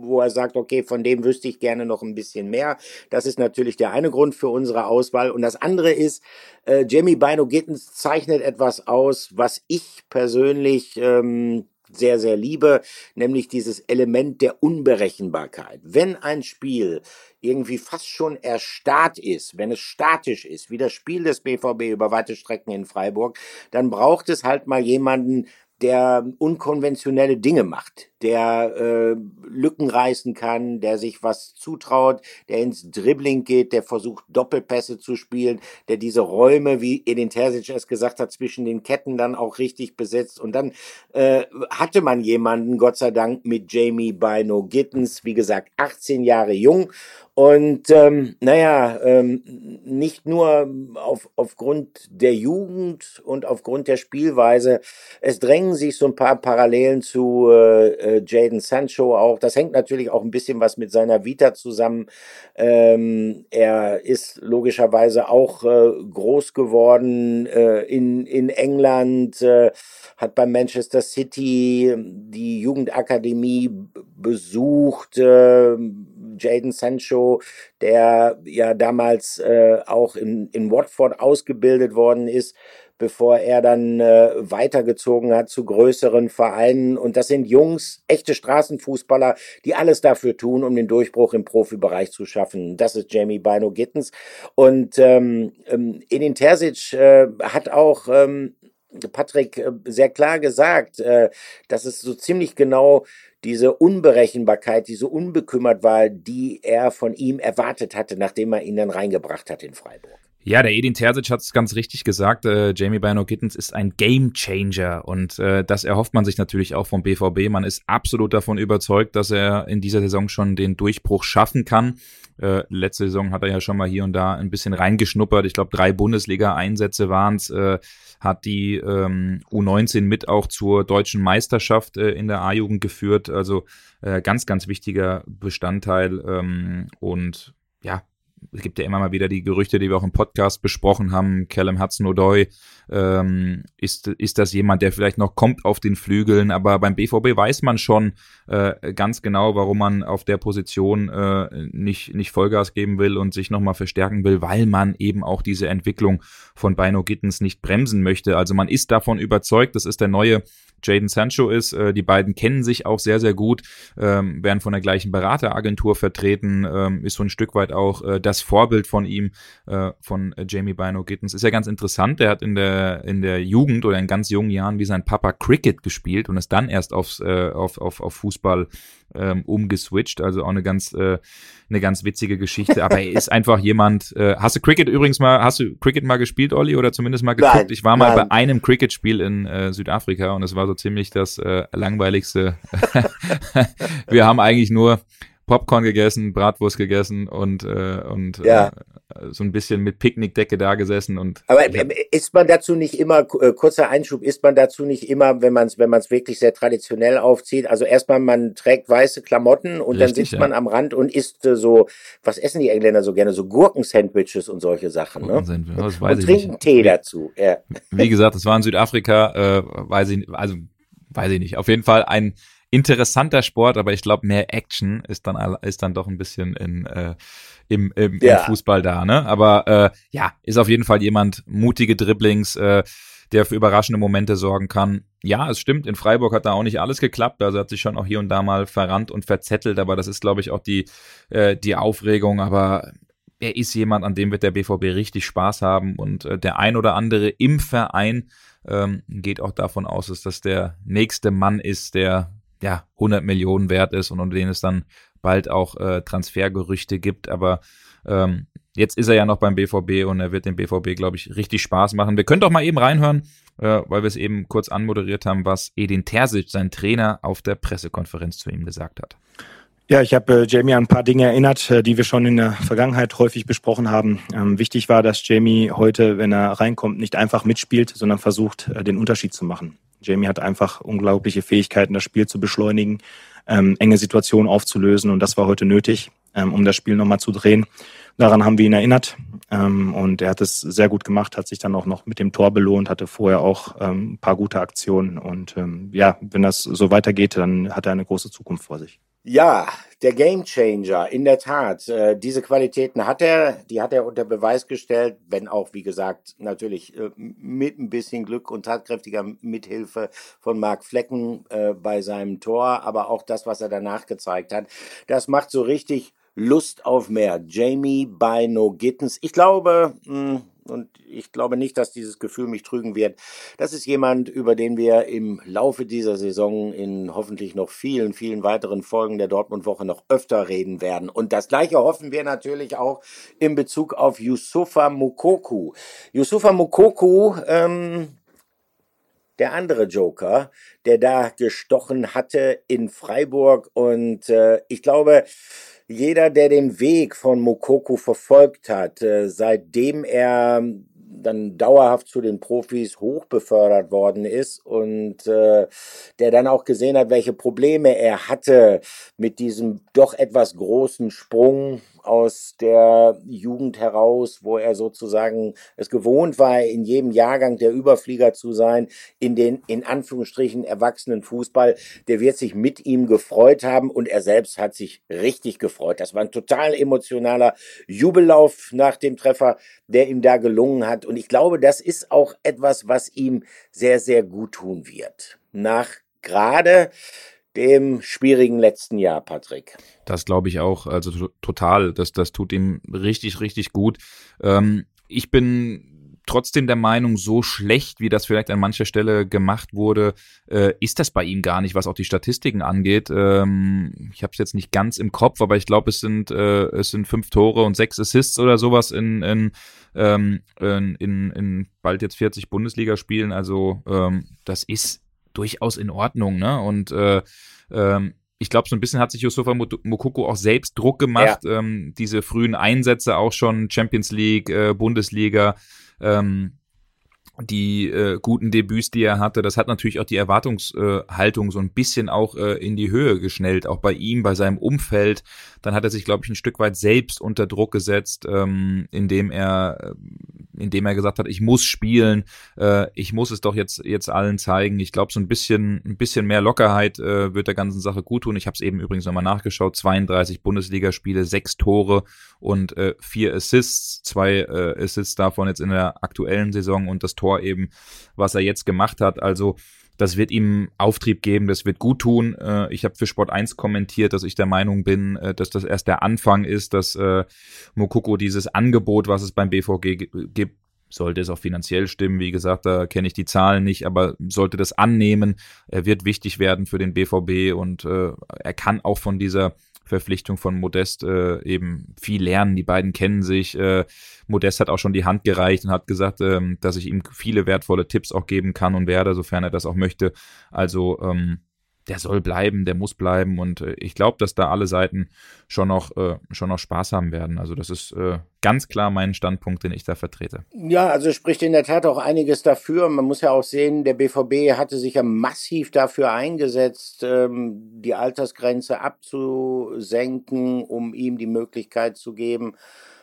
wo er sagt, okay, von dem wüsste ich gerne noch ein bisschen mehr. Das ist natürlich der eine Grund für unsere Auswahl. Und das andere ist, äh, Jamie Bino Gittens zeichnet etwas aus, was ich persönlich ähm, sehr, sehr liebe, nämlich dieses Element der Unberechenbarkeit. Wenn ein Spiel irgendwie fast schon erstarrt ist, wenn es statisch ist, wie das Spiel des BVB über weite Strecken in Freiburg, dann braucht es halt mal jemanden, der unkonventionelle Dinge macht, der äh, Lücken reißen kann, der sich was zutraut, der ins Dribbling geht, der versucht Doppelpässe zu spielen, der diese Räume, wie Edin Terzic es gesagt hat, zwischen den Ketten dann auch richtig besetzt. Und dann äh, hatte man jemanden, Gott sei Dank, mit Jamie Bino Gittens, wie gesagt, 18 Jahre jung und ähm, naja, ähm, nicht nur auf, aufgrund der Jugend und aufgrund der Spielweise, es drängen sich so ein paar Parallelen zu äh, äh, Jaden Sancho auch. Das hängt natürlich auch ein bisschen was mit seiner Vita zusammen. Ähm, er ist logischerweise auch äh, groß geworden äh, in, in England, äh, hat bei Manchester City die Jugendakademie besucht. Äh, Jaden Sancho, der ja damals äh, auch in, in Watford ausgebildet worden ist, bevor er dann äh, weitergezogen hat zu größeren Vereinen. Und das sind Jungs, echte Straßenfußballer, die alles dafür tun, um den Durchbruch im Profibereich zu schaffen. Das ist Jamie Bino Gittens. Und ähm, ähm, Edin Terzic äh, hat auch ähm, Patrick äh, sehr klar gesagt, äh, dass es so ziemlich genau diese Unberechenbarkeit, diese Unbekümmertheit, die er von ihm erwartet hatte, nachdem er ihn dann reingebracht hat in Freiburg. Ja, der Edin Terzic hat es ganz richtig gesagt. Äh, Jamie Bino Gittens ist ein Game Changer und äh, das erhofft man sich natürlich auch vom BVB. Man ist absolut davon überzeugt, dass er in dieser Saison schon den Durchbruch schaffen kann. Äh, letzte Saison hat er ja schon mal hier und da ein bisschen reingeschnuppert. Ich glaube, drei Bundesliga-Einsätze waren es. Äh, hat die ähm, U19 mit auch zur deutschen Meisterschaft äh, in der A-Jugend geführt. Also äh, ganz, ganz wichtiger Bestandteil. Ähm, und ja, es gibt ja immer mal wieder die Gerüchte, die wir auch im Podcast besprochen haben. Callum Hudson-Odoi, ähm, ist, ist das jemand, der vielleicht noch kommt auf den Flügeln, aber beim BVB weiß man schon äh, ganz genau, warum man auf der Position äh, nicht, nicht Vollgas geben will und sich nochmal verstärken will, weil man eben auch diese Entwicklung von Bino Gittens nicht bremsen möchte. Also man ist davon überzeugt, das ist der neue Jaden Sancho ist. Äh, die beiden kennen sich auch sehr, sehr gut, ähm, werden von der gleichen Berateragentur vertreten, ähm, ist so ein Stück weit auch äh, das Vorbild von ihm, äh, von äh, Jamie Bino Gittens. Ist ja ganz interessant, der hat in der, in der Jugend oder in ganz jungen Jahren wie sein Papa Cricket gespielt und ist dann erst aufs, äh, auf, auf, auf Fußball ähm, umgeswitcht. Also auch eine ganz, äh, eine ganz witzige Geschichte. Aber er ist einfach jemand. Äh, hast du Cricket übrigens mal, hast du Cricket mal gespielt, Olli, oder zumindest mal geguckt? Nein, ich war mal nein. bei einem Cricket-Spiel in äh, Südafrika und es war so ziemlich das äh, langweiligste. Wir haben eigentlich nur Popcorn gegessen, Bratwurst gegessen und, äh, und ja. äh, so ein bisschen mit Picknickdecke da gesessen und. Aber ja. ist man dazu nicht immer, äh, kurzer Einschub, ist man dazu nicht immer, wenn man es wenn man's wirklich sehr traditionell aufzieht, also erstmal man trägt weiße Klamotten und Richtig, dann sitzt ja. man am Rand und isst äh, so, was essen die Engländer so gerne, so Gurkensandwiches und solche Sachen, ne? Das weiß und ich trinken nicht. Tee dazu, ja. Wie gesagt, das war in Südafrika, äh, weiß ich, also weiß ich nicht. Auf jeden Fall ein interessanter Sport, aber ich glaube, mehr Action ist dann, ist dann doch ein bisschen in, äh, im, im, ja. im Fußball da. Ne? Aber äh, ja, ist auf jeden Fall jemand, mutige Dribblings, äh, der für überraschende Momente sorgen kann. Ja, es stimmt, in Freiburg hat da auch nicht alles geklappt, also hat sich schon auch hier und da mal verrannt und verzettelt, aber das ist, glaube ich, auch die, äh, die Aufregung, aber er ist jemand, an dem wird der BVB richtig Spaß haben und äh, der ein oder andere im Verein ähm, geht auch davon aus, dass das der nächste Mann ist, der ja 100 Millionen wert ist und unter denen es dann bald auch äh, Transfergerüchte gibt. Aber ähm, jetzt ist er ja noch beim BVB und er wird dem BVB, glaube ich, richtig Spaß machen. Wir können doch mal eben reinhören, äh, weil wir es eben kurz anmoderiert haben, was Edin Terzic, sein Trainer, auf der Pressekonferenz zu ihm gesagt hat. Ja, ich habe äh, Jamie an ein paar Dinge erinnert, äh, die wir schon in der Vergangenheit häufig besprochen haben. Ähm, wichtig war, dass Jamie heute, wenn er reinkommt, nicht einfach mitspielt, sondern versucht, äh, den Unterschied zu machen. Jamie hat einfach unglaubliche Fähigkeiten, das Spiel zu beschleunigen, ähm, enge Situationen aufzulösen und das war heute nötig, ähm, um das Spiel nochmal zu drehen. Daran haben wir ihn erinnert ähm, und er hat es sehr gut gemacht, hat sich dann auch noch mit dem Tor belohnt, hatte vorher auch ähm, ein paar gute Aktionen und ähm, ja, wenn das so weitergeht, dann hat er eine große Zukunft vor sich. Ja, der Gamechanger, in der Tat. Äh, diese Qualitäten hat er, die hat er unter Beweis gestellt, wenn auch, wie gesagt, natürlich äh, mit ein bisschen Glück und tatkräftiger Mithilfe von Marc Flecken äh, bei seinem Tor, aber auch das, was er danach gezeigt hat, das macht so richtig Lust auf mehr. Jamie Bino Gittens. Ich glaube, hm, und ich glaube nicht, dass dieses Gefühl mich trügen wird. Das ist jemand, über den wir im Laufe dieser Saison in hoffentlich noch vielen, vielen weiteren Folgen der Dortmund-Woche noch öfter reden werden. Und das Gleiche hoffen wir natürlich auch in Bezug auf Yusufa Mukoku. Yusufa Mukoku, ähm, der andere Joker, der da gestochen hatte in Freiburg. Und äh, ich glaube, jeder, der den Weg von Mokoko verfolgt hat, äh, seitdem er dann dauerhaft zu den Profis hochbefördert worden ist und äh, der dann auch gesehen hat, welche Probleme er hatte mit diesem doch etwas großen Sprung aus der Jugend heraus, wo er sozusagen es gewohnt war, in jedem Jahrgang der Überflieger zu sein, in den in Anführungsstrichen erwachsenen Fußball, der wird sich mit ihm gefreut haben und er selbst hat sich richtig gefreut. Das war ein total emotionaler Jubellauf nach dem Treffer, der ihm da gelungen hat und ich glaube, das ist auch etwas, was ihm sehr, sehr gut tun wird. Nach gerade dem schwierigen letzten Jahr, Patrick. Das glaube ich auch, also total. Das, das tut ihm richtig, richtig gut. Ähm, ich bin trotzdem der Meinung, so schlecht, wie das vielleicht an mancher Stelle gemacht wurde, äh, ist das bei ihm gar nicht, was auch die Statistiken angeht. Ähm, ich habe es jetzt nicht ganz im Kopf, aber ich glaube, es sind äh, es sind fünf Tore und sechs Assists oder sowas in in, ähm, in, in, in bald jetzt 40 Bundesligaspielen. Also ähm, das ist durchaus in Ordnung, ne? Und äh, ähm, ich glaube, so ein bisschen hat sich Yusufa Mokoko auch selbst Druck gemacht. Ja. Ähm, diese frühen Einsätze auch schon Champions League, äh, Bundesliga. Ähm, die äh, guten Debüts, die er hatte, das hat natürlich auch die Erwartungshaltung äh, so ein bisschen auch äh, in die Höhe geschnellt, auch bei ihm, bei seinem Umfeld. Dann hat er sich, glaube ich, ein Stück weit selbst unter Druck gesetzt, ähm, indem er, indem er gesagt hat, ich muss spielen, äh, ich muss es doch jetzt jetzt allen zeigen. Ich glaube, so ein bisschen, ein bisschen mehr Lockerheit äh, wird der ganzen Sache gut tun. Ich habe es eben übrigens nochmal nachgeschaut: 32 Bundesligaspiele, sechs Tore und äh, vier Assists, zwei äh, Assists davon jetzt in der aktuellen Saison und das Tor Tor eben, was er jetzt gemacht hat. Also das wird ihm Auftrieb geben, das wird gut tun. Äh, ich habe für Sport 1 kommentiert, dass ich der Meinung bin, äh, dass das erst der Anfang ist, dass äh, Mokoko dieses Angebot, was es beim BVG gibt, sollte es auch finanziell stimmen. Wie gesagt, da kenne ich die Zahlen nicht, aber sollte das annehmen, er wird wichtig werden für den BVB und äh, er kann auch von dieser Verpflichtung von Modest äh, eben viel lernen. Die beiden kennen sich. Äh, Modest hat auch schon die Hand gereicht und hat gesagt, ähm, dass ich ihm viele wertvolle Tipps auch geben kann und werde, sofern er das auch möchte. Also ähm, der soll bleiben, der muss bleiben und äh, ich glaube, dass da alle Seiten schon noch, äh, schon noch Spaß haben werden. Also das ist äh, ganz klar mein Standpunkt, den ich da vertrete. Ja, also spricht in der Tat auch einiges dafür. Man muss ja auch sehen, der BVB hatte sich ja massiv dafür eingesetzt, ähm, die Altersgrenze abzusenken, um ihm die Möglichkeit zu geben,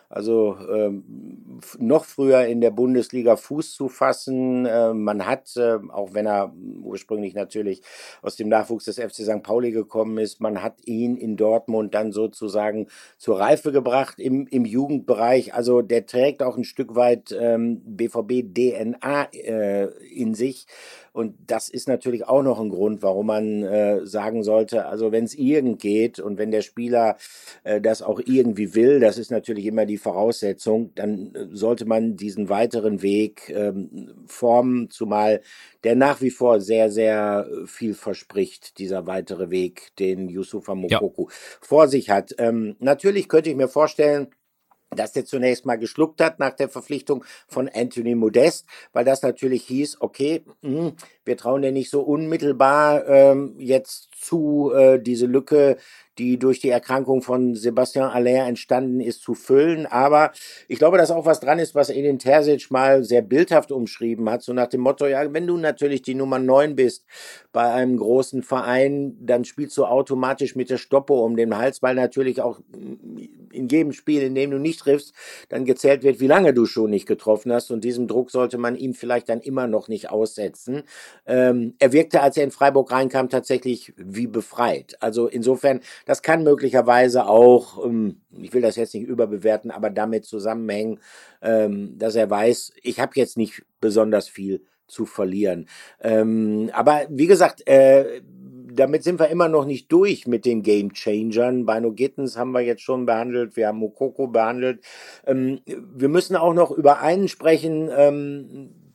also ähm, noch früher in der Bundesliga Fuß zu fassen. Äh, man hat, äh, auch wenn er ursprünglich natürlich aus dem Nachwuchs des FC St. Pauli gekommen ist, man hat ihn in Dortmund dann sozusagen zur Reife gebracht im, im Jugendbereich. Also der trägt auch ein Stück weit ähm, BVB-DNA äh, in sich. Und das ist natürlich auch noch ein Grund, warum man äh, sagen sollte, also wenn es irgend geht und wenn der Spieler äh, das auch irgendwie will, das ist natürlich immer die Voraussetzung, dann äh, sollte man diesen weiteren Weg ähm, formen, zumal der nach wie vor sehr, sehr viel verspricht, dieser weitere Weg, den Yusufa Mokoku ja. vor sich hat. Ähm, natürlich könnte ich mir vorstellen, dass der zunächst mal geschluckt hat nach der Verpflichtung von Anthony Modest, weil das natürlich hieß, okay, hm, wir trauen dir nicht so unmittelbar ähm, jetzt zu, äh, diese Lücke die durch die Erkrankung von Sebastian Aller entstanden ist, zu füllen. Aber ich glaube, dass auch was dran ist, was Edin Terzic mal sehr bildhaft umschrieben hat, so nach dem Motto, ja, wenn du natürlich die Nummer 9 bist bei einem großen Verein, dann spielst du automatisch mit der Stoppe um den Hals, weil natürlich auch in jedem Spiel, in dem du nicht triffst, dann gezählt wird, wie lange du schon nicht getroffen hast. Und diesem Druck sollte man ihm vielleicht dann immer noch nicht aussetzen. Ähm, er wirkte, als er in Freiburg reinkam, tatsächlich wie befreit. Also insofern, das kann möglicherweise auch, ähm, ich will das jetzt nicht überbewerten, aber damit zusammenhängen, ähm, dass er weiß, ich habe jetzt nicht besonders viel zu verlieren. Ähm, aber wie gesagt, äh, damit sind wir immer noch nicht durch mit den Game Changern. Bino Gittens haben wir jetzt schon behandelt, wir haben Mokoko behandelt. Wir müssen auch noch über einen sprechen,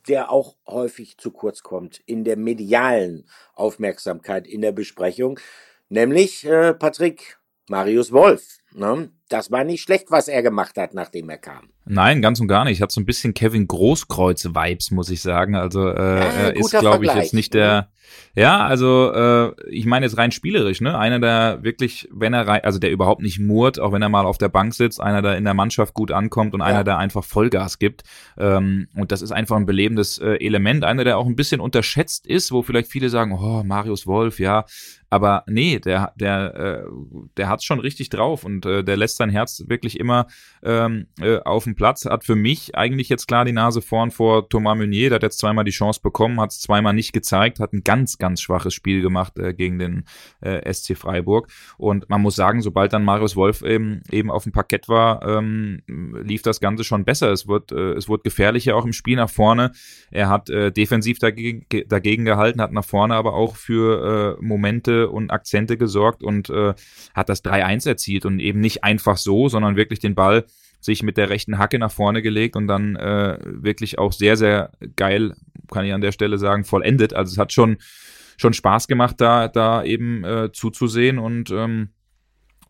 der auch häufig zu kurz kommt in der medialen Aufmerksamkeit in der Besprechung, nämlich äh, Patrick Marius Wolf. Ne? Das war nicht schlecht, was er gemacht hat, nachdem er kam. Nein, ganz und gar nicht. Hat so ein bisschen Kevin Großkreuz-Vibes, muss ich sagen. Also äh, ja, er ist, glaube ich, jetzt nicht der. Ja, also äh, ich meine jetzt rein spielerisch, ne? Einer, der wirklich, wenn er rein, also der überhaupt nicht murrt, auch wenn er mal auf der Bank sitzt, einer, der in der Mannschaft gut ankommt und ja. einer, der einfach Vollgas gibt. Ähm, und das ist einfach ein belebendes äh, Element. Einer, der auch ein bisschen unterschätzt ist, wo vielleicht viele sagen, oh, Marius Wolf, ja. Aber nee, der, der, äh, der hat's schon richtig drauf und äh, der lässt sein Herz wirklich immer ähm, äh, auf dem Platz. Hat für mich eigentlich jetzt klar die Nase vorn vor Thomas Meunier. Der hat jetzt zweimal die Chance bekommen, hat es zweimal nicht gezeigt, hat ein ganz, ganz schwaches Spiel gemacht äh, gegen den äh, SC Freiburg. Und man muss sagen, sobald dann Marius Wolf eben, eben auf dem Parkett war, ähm, lief das Ganze schon besser. Es wird, äh, es wurde gefährlicher auch im Spiel nach vorne. Er hat äh, defensiv dagegen, dagegen gehalten, hat nach vorne aber auch für äh, Momente und Akzente gesorgt und äh, hat das 3-1 erzielt und eben nicht einfach so, sondern wirklich den Ball sich mit der rechten Hacke nach vorne gelegt und dann äh, wirklich auch sehr, sehr geil, kann ich an der Stelle sagen, vollendet. Also es hat schon, schon Spaß gemacht, da, da eben äh, zuzusehen und ähm,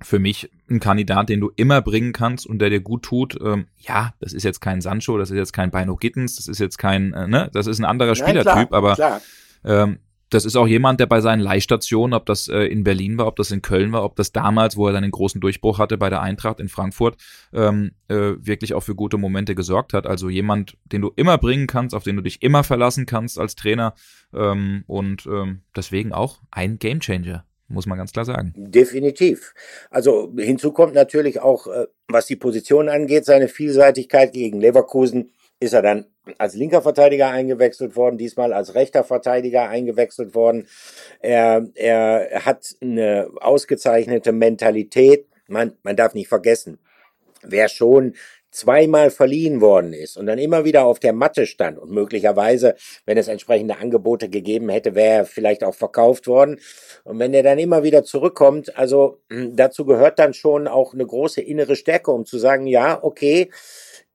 für mich ein Kandidat, den du immer bringen kannst und der dir gut tut. Ähm, ja, das ist jetzt kein Sancho, das ist jetzt kein Beino Gittens, das ist jetzt kein, äh, ne, das ist ein anderer Spielertyp, ja, klar, aber klar. Ähm, das ist auch jemand, der bei seinen Leihstationen, ob das äh, in Berlin war, ob das in Köln war, ob das damals, wo er seinen großen Durchbruch hatte bei der Eintracht in Frankfurt, ähm, äh, wirklich auch für gute Momente gesorgt hat. Also jemand, den du immer bringen kannst, auf den du dich immer verlassen kannst als Trainer ähm, und ähm, deswegen auch ein Gamechanger muss man ganz klar sagen. Definitiv. Also hinzu kommt natürlich auch, äh, was die Position angeht, seine Vielseitigkeit gegen Leverkusen ist er dann als linker Verteidiger eingewechselt worden, diesmal als rechter Verteidiger eingewechselt worden. Er, er hat eine ausgezeichnete Mentalität. Man, man darf nicht vergessen, wer schon zweimal verliehen worden ist und dann immer wieder auf der Matte stand und möglicherweise, wenn es entsprechende Angebote gegeben hätte, wäre er vielleicht auch verkauft worden. Und wenn er dann immer wieder zurückkommt, also dazu gehört dann schon auch eine große innere Stärke, um zu sagen, ja, okay,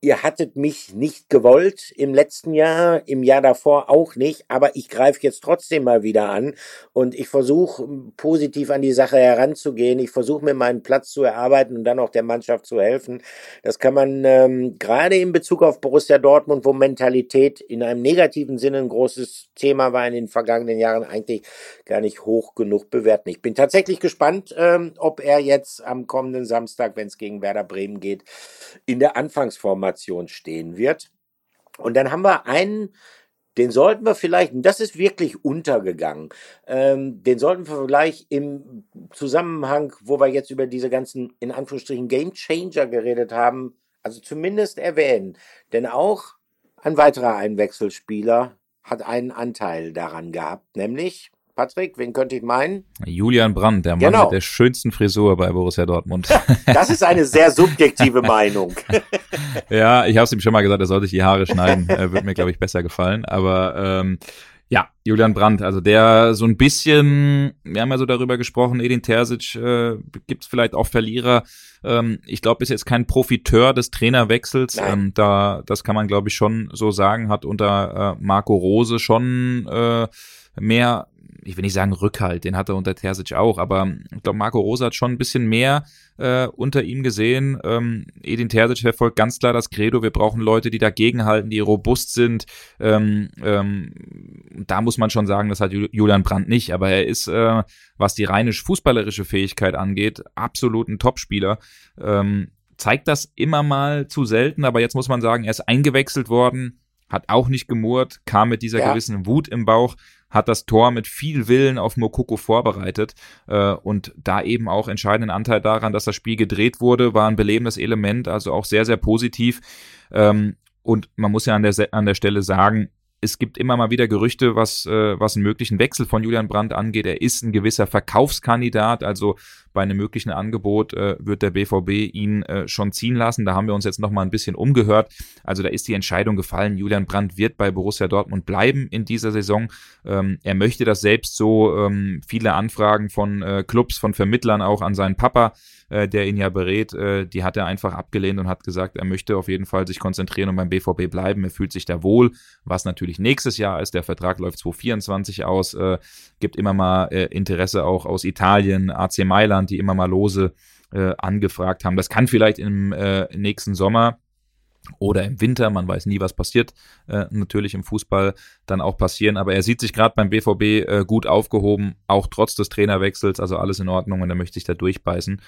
ihr hattet mich nicht gewollt im letzten Jahr, im Jahr davor auch nicht, aber ich greife jetzt trotzdem mal wieder an und ich versuche positiv an die Sache heranzugehen. Ich versuche mir meinen Platz zu erarbeiten und dann auch der Mannschaft zu helfen. Das kann man ähm, gerade in Bezug auf Borussia Dortmund, wo Mentalität in einem negativen Sinne ein großes Thema war in den vergangenen Jahren, eigentlich gar nicht hoch genug bewerten. Ich bin tatsächlich gespannt, ähm, ob er jetzt am kommenden Samstag, wenn es gegen Werder Bremen geht, in der Anfangsform Information stehen wird. Und dann haben wir einen, den sollten wir vielleicht, und das ist wirklich untergegangen, ähm, den sollten wir vielleicht im Zusammenhang, wo wir jetzt über diese ganzen, in Anführungsstrichen, Game Changer geredet haben, also zumindest erwähnen. Denn auch ein weiterer Einwechselspieler hat einen Anteil daran gehabt, nämlich Patrick, wen könnte ich meinen? Julian Brandt, der Mann genau. mit der schönsten Frisur bei Borussia Dortmund. Das ist eine sehr subjektive Meinung. Ja, ich habe es ihm schon mal gesagt, er sollte sich die Haare schneiden. Äh, Würde mir, glaube ich, besser gefallen. Aber ähm, ja, Julian Brandt, also der so ein bisschen, wir haben ja so darüber gesprochen, Edin Terzic, äh, gibt es vielleicht auch Verlierer. Ähm, ich glaube, ist jetzt kein Profiteur des Trainerwechsels. Ähm, da, das kann man, glaube ich, schon so sagen, hat unter äh, Marco Rose schon äh, mehr ich will nicht sagen Rückhalt, den hat er unter Terzic auch, aber ich glaube, Marco Rosa hat schon ein bisschen mehr äh, unter ihm gesehen. Ähm, Edin Terzic verfolgt ganz klar das Credo, wir brauchen Leute, die dagegenhalten, die robust sind. Ähm, ähm, da muss man schon sagen, das hat Julian Brandt nicht, aber er ist, äh, was die reine fußballerische Fähigkeit angeht, absolut ein Topspieler. Ähm, zeigt das immer mal zu selten, aber jetzt muss man sagen, er ist eingewechselt worden, hat auch nicht gemurrt, kam mit dieser ja. gewissen Wut im Bauch hat das Tor mit viel Willen auf Mokoko vorbereitet äh, und da eben auch entscheidenden Anteil daran, dass das Spiel gedreht wurde, war ein belebendes Element, also auch sehr, sehr positiv. Ähm, und man muss ja an der, an der Stelle sagen, es gibt immer mal wieder Gerüchte, was, äh, was einen möglichen Wechsel von Julian Brandt angeht. Er ist ein gewisser Verkaufskandidat, also bei einem möglichen Angebot äh, wird der BVB ihn äh, schon ziehen lassen. Da haben wir uns jetzt noch mal ein bisschen umgehört. Also da ist die Entscheidung gefallen. Julian Brandt wird bei Borussia Dortmund bleiben in dieser Saison. Ähm, er möchte das selbst so. Ähm, viele Anfragen von äh, Clubs, von Vermittlern auch an seinen Papa äh, der ihn ja berät, äh, die hat er einfach abgelehnt und hat gesagt, er möchte auf jeden Fall sich konzentrieren und beim BVB bleiben. Er fühlt sich da wohl, was natürlich nächstes Jahr ist. Der Vertrag läuft 2024 aus. Äh, gibt immer mal äh, Interesse auch aus Italien, AC Mailand, die immer mal lose äh, angefragt haben. Das kann vielleicht im äh, nächsten Sommer oder im Winter, man weiß nie, was passiert, äh, natürlich im Fußball dann auch passieren, aber er sieht sich gerade beim BVB äh, gut aufgehoben, auch trotz des Trainerwechsels, also alles in Ordnung und er möchte sich da durchbeißen.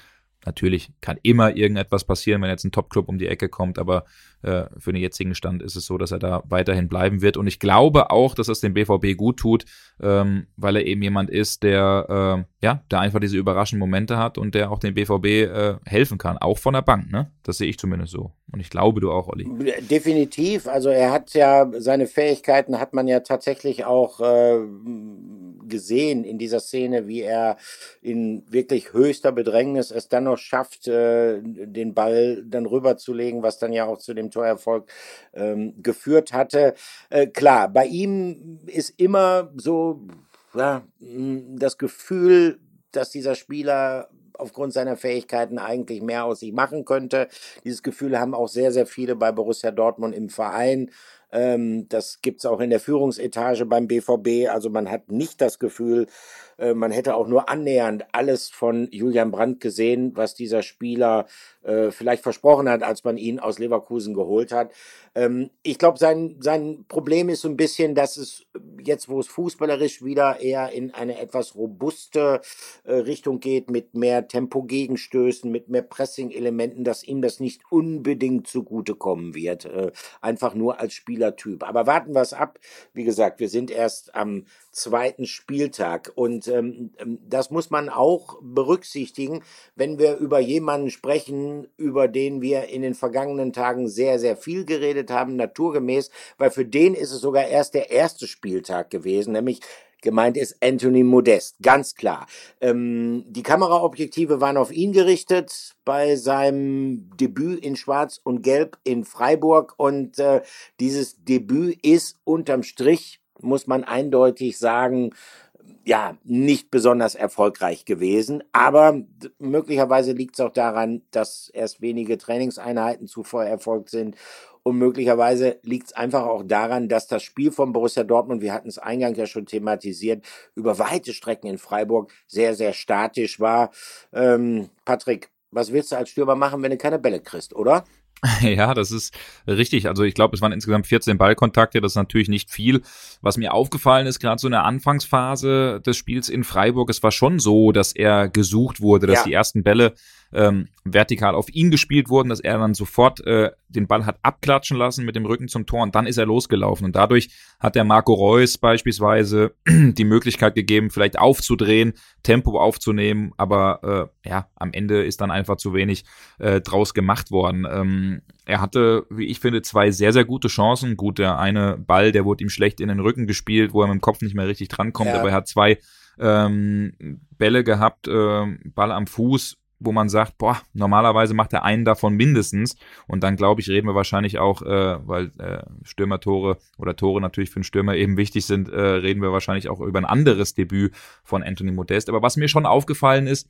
Natürlich kann immer irgendetwas passieren, wenn jetzt ein Top-Club um die Ecke kommt, aber äh, für den jetzigen Stand ist es so, dass er da weiterhin bleiben wird. Und ich glaube auch, dass es dem BVB gut tut, ähm, weil er eben jemand ist, der, äh, ja, der einfach diese überraschenden Momente hat und der auch dem BVB äh, helfen kann, auch von der Bank. Ne? Das sehe ich zumindest so. Und ich glaube, du auch, Olli. Definitiv. Also er hat ja seine Fähigkeiten, hat man ja tatsächlich auch äh, gesehen in dieser Szene, wie er in wirklich höchster Bedrängnis es dann noch schafft, äh, den Ball dann rüberzulegen, was dann ja auch zu dem Torerfolg ähm, geführt hatte. Äh, klar, bei ihm ist immer so ja, das Gefühl, dass dieser Spieler aufgrund seiner Fähigkeiten eigentlich mehr aus sich machen könnte. Dieses Gefühl haben auch sehr, sehr viele bei Borussia Dortmund im Verein. Ähm, das gibt's auch in der Führungsetage beim BVB. Also man hat nicht das Gefühl, äh, man hätte auch nur annähernd alles von Julian Brandt gesehen, was dieser Spieler äh, vielleicht versprochen hat, als man ihn aus Leverkusen geholt hat. Ähm, ich glaube, sein, sein Problem ist so ein bisschen, dass es jetzt, wo es fußballerisch wieder eher in eine etwas robuste äh, Richtung geht, mit mehr Tempo-Gegenstößen, mit mehr Pressing-Elementen, dass ihm das nicht unbedingt zugutekommen wird. Äh, einfach nur als Spielertyp. Aber warten wir es ab. Wie gesagt, wir sind erst am zweiten Spieltag. Und ähm, ähm, das muss man auch berücksichtigen, wenn wir über jemanden sprechen, über den wir in den vergangenen Tagen sehr, sehr viel geredet haben, naturgemäß, weil für den ist es sogar erst der erste Spieltag gewesen, nämlich Gemeint ist Anthony Modest, ganz klar. Ähm, die Kameraobjektive waren auf ihn gerichtet bei seinem Debüt in Schwarz und Gelb in Freiburg und äh, dieses Debüt ist unterm Strich muss man eindeutig sagen, ja, nicht besonders erfolgreich gewesen. Aber möglicherweise liegt es auch daran, dass erst wenige Trainingseinheiten zuvor erfolgt sind. Und möglicherweise liegt es einfach auch daran, dass das Spiel von Borussia Dortmund, wir hatten es eingangs ja schon thematisiert, über weite Strecken in Freiburg sehr, sehr statisch war. Ähm, Patrick, was willst du als Stürmer machen, wenn du keine Bälle kriegst, oder? Ja, das ist richtig. Also ich glaube, es waren insgesamt 14 Ballkontakte. Das ist natürlich nicht viel. Was mir aufgefallen ist, gerade so in der Anfangsphase des Spiels in Freiburg, es war schon so, dass er gesucht wurde, dass ja. die ersten Bälle ähm, vertikal auf ihn gespielt wurden, dass er dann sofort äh, den Ball hat abklatschen lassen mit dem Rücken zum Tor und dann ist er losgelaufen. Und dadurch hat der Marco Reus beispielsweise die Möglichkeit gegeben, vielleicht aufzudrehen, Tempo aufzunehmen, aber äh, ja, am Ende ist dann einfach zu wenig äh, draus gemacht worden. Ähm, er hatte, wie ich finde, zwei sehr, sehr gute Chancen. Gut, der eine Ball, der wurde ihm schlecht in den Rücken gespielt, wo er mit dem Kopf nicht mehr richtig drankommt, ja. aber er hat zwei ähm, Bälle gehabt, äh, Ball am Fuß, wo man sagt, boah, normalerweise macht er einen davon mindestens. Und dann, glaube ich, reden wir wahrscheinlich auch, äh, weil äh, Stürmertore oder Tore natürlich für einen Stürmer eben wichtig sind, äh, reden wir wahrscheinlich auch über ein anderes Debüt von Anthony Modest. Aber was mir schon aufgefallen ist,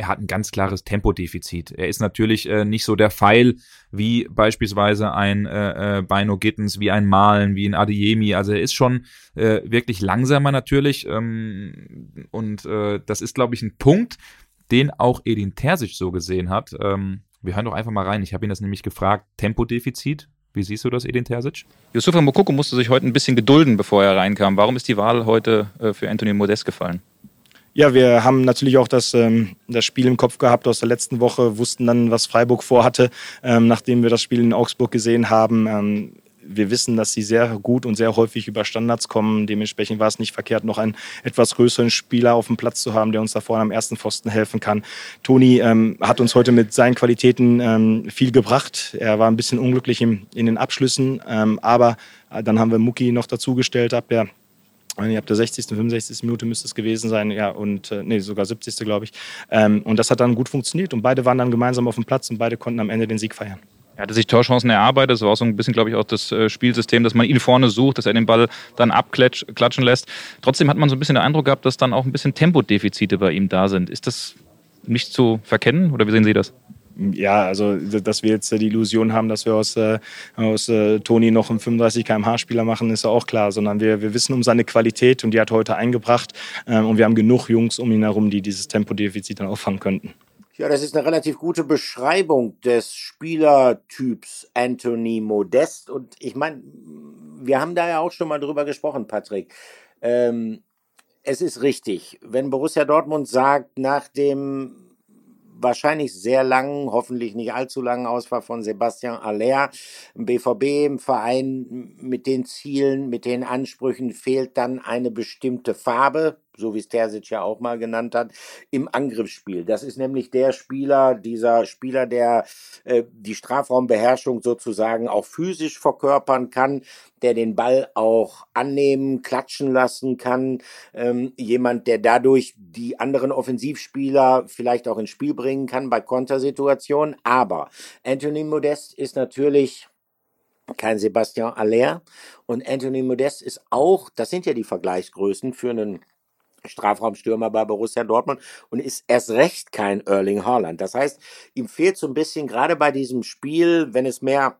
er hat ein ganz klares Tempodefizit. Er ist natürlich äh, nicht so der Pfeil wie beispielsweise ein äh, äh, Bino Gittens, wie ein Malen, wie ein Adeyemi. Also er ist schon äh, wirklich langsamer natürlich. Ähm, und äh, das ist, glaube ich, ein Punkt, den auch Edin Terzic so gesehen hat. Ähm, wir hören doch einfach mal rein. Ich habe ihn das nämlich gefragt. Tempodefizit. Wie siehst du das, Edin Terzic? Yusufa Mokoko musste sich heute ein bisschen gedulden, bevor er reinkam. Warum ist die Wahl heute äh, für Anthony Modest gefallen? Ja, wir haben natürlich auch das, ähm, das Spiel im Kopf gehabt aus der letzten Woche, wussten dann, was Freiburg vorhatte, ähm, nachdem wir das Spiel in Augsburg gesehen haben. Ähm, wir wissen, dass sie sehr gut und sehr häufig über Standards kommen. Dementsprechend war es nicht verkehrt, noch einen etwas größeren Spieler auf dem Platz zu haben, der uns da vorne am ersten Pfosten helfen kann. Toni ähm, hat uns heute mit seinen Qualitäten ähm, viel gebracht. Er war ein bisschen unglücklich im, in den Abschlüssen, ähm, aber äh, dann haben wir Mucki noch dazugestellt ab der ich habe der 60., 65. Minute müsste es gewesen sein, ja, und äh, nee, sogar 70. glaube ich. Ähm, und das hat dann gut funktioniert und beide waren dann gemeinsam auf dem Platz und beide konnten am Ende den Sieg feiern. Er hatte sich Torchancen erarbeitet. Das war auch so ein bisschen, glaube ich, auch das äh, Spielsystem, dass man ihn vorne sucht, dass er den Ball dann abklatschen lässt. Trotzdem hat man so ein bisschen den Eindruck gehabt, dass dann auch ein bisschen Tempodefizite bei ihm da sind. Ist das nicht zu verkennen oder wie sehen Sie das? ja, also dass wir jetzt die Illusion haben, dass wir aus, äh, aus äh, Toni noch einen 35 km/h Spieler machen, ist ja auch klar, sondern wir, wir wissen um seine Qualität und die hat heute eingebracht ähm, und wir haben genug Jungs um ihn herum, die dieses Tempodefizit dann auffangen könnten. Ja, das ist eine relativ gute Beschreibung des Spielertyps Anthony Modest. Und ich meine, wir haben da ja auch schon mal drüber gesprochen, Patrick. Ähm, es ist richtig, wenn Borussia Dortmund sagt, nach dem wahrscheinlich sehr langen, hoffentlich nicht allzu langen Ausfall von Sebastian Aller. Im BVB, im Verein mit den Zielen, mit den Ansprüchen fehlt dann eine bestimmte Farbe so wie es Terzic ja auch mal genannt hat, im Angriffsspiel. Das ist nämlich der Spieler, dieser Spieler, der äh, die Strafraumbeherrschung sozusagen auch physisch verkörpern kann, der den Ball auch annehmen, klatschen lassen kann, ähm, jemand, der dadurch die anderen Offensivspieler vielleicht auch ins Spiel bringen kann bei Kontersituationen. Aber Anthony Modest ist natürlich kein Sebastian Aller und Anthony Modest ist auch, das sind ja die Vergleichsgrößen für einen Strafraumstürmer bei Borussia Dortmund und ist erst recht kein Erling Haaland. Das heißt, ihm fehlt so ein bisschen gerade bei diesem Spiel, wenn es mehr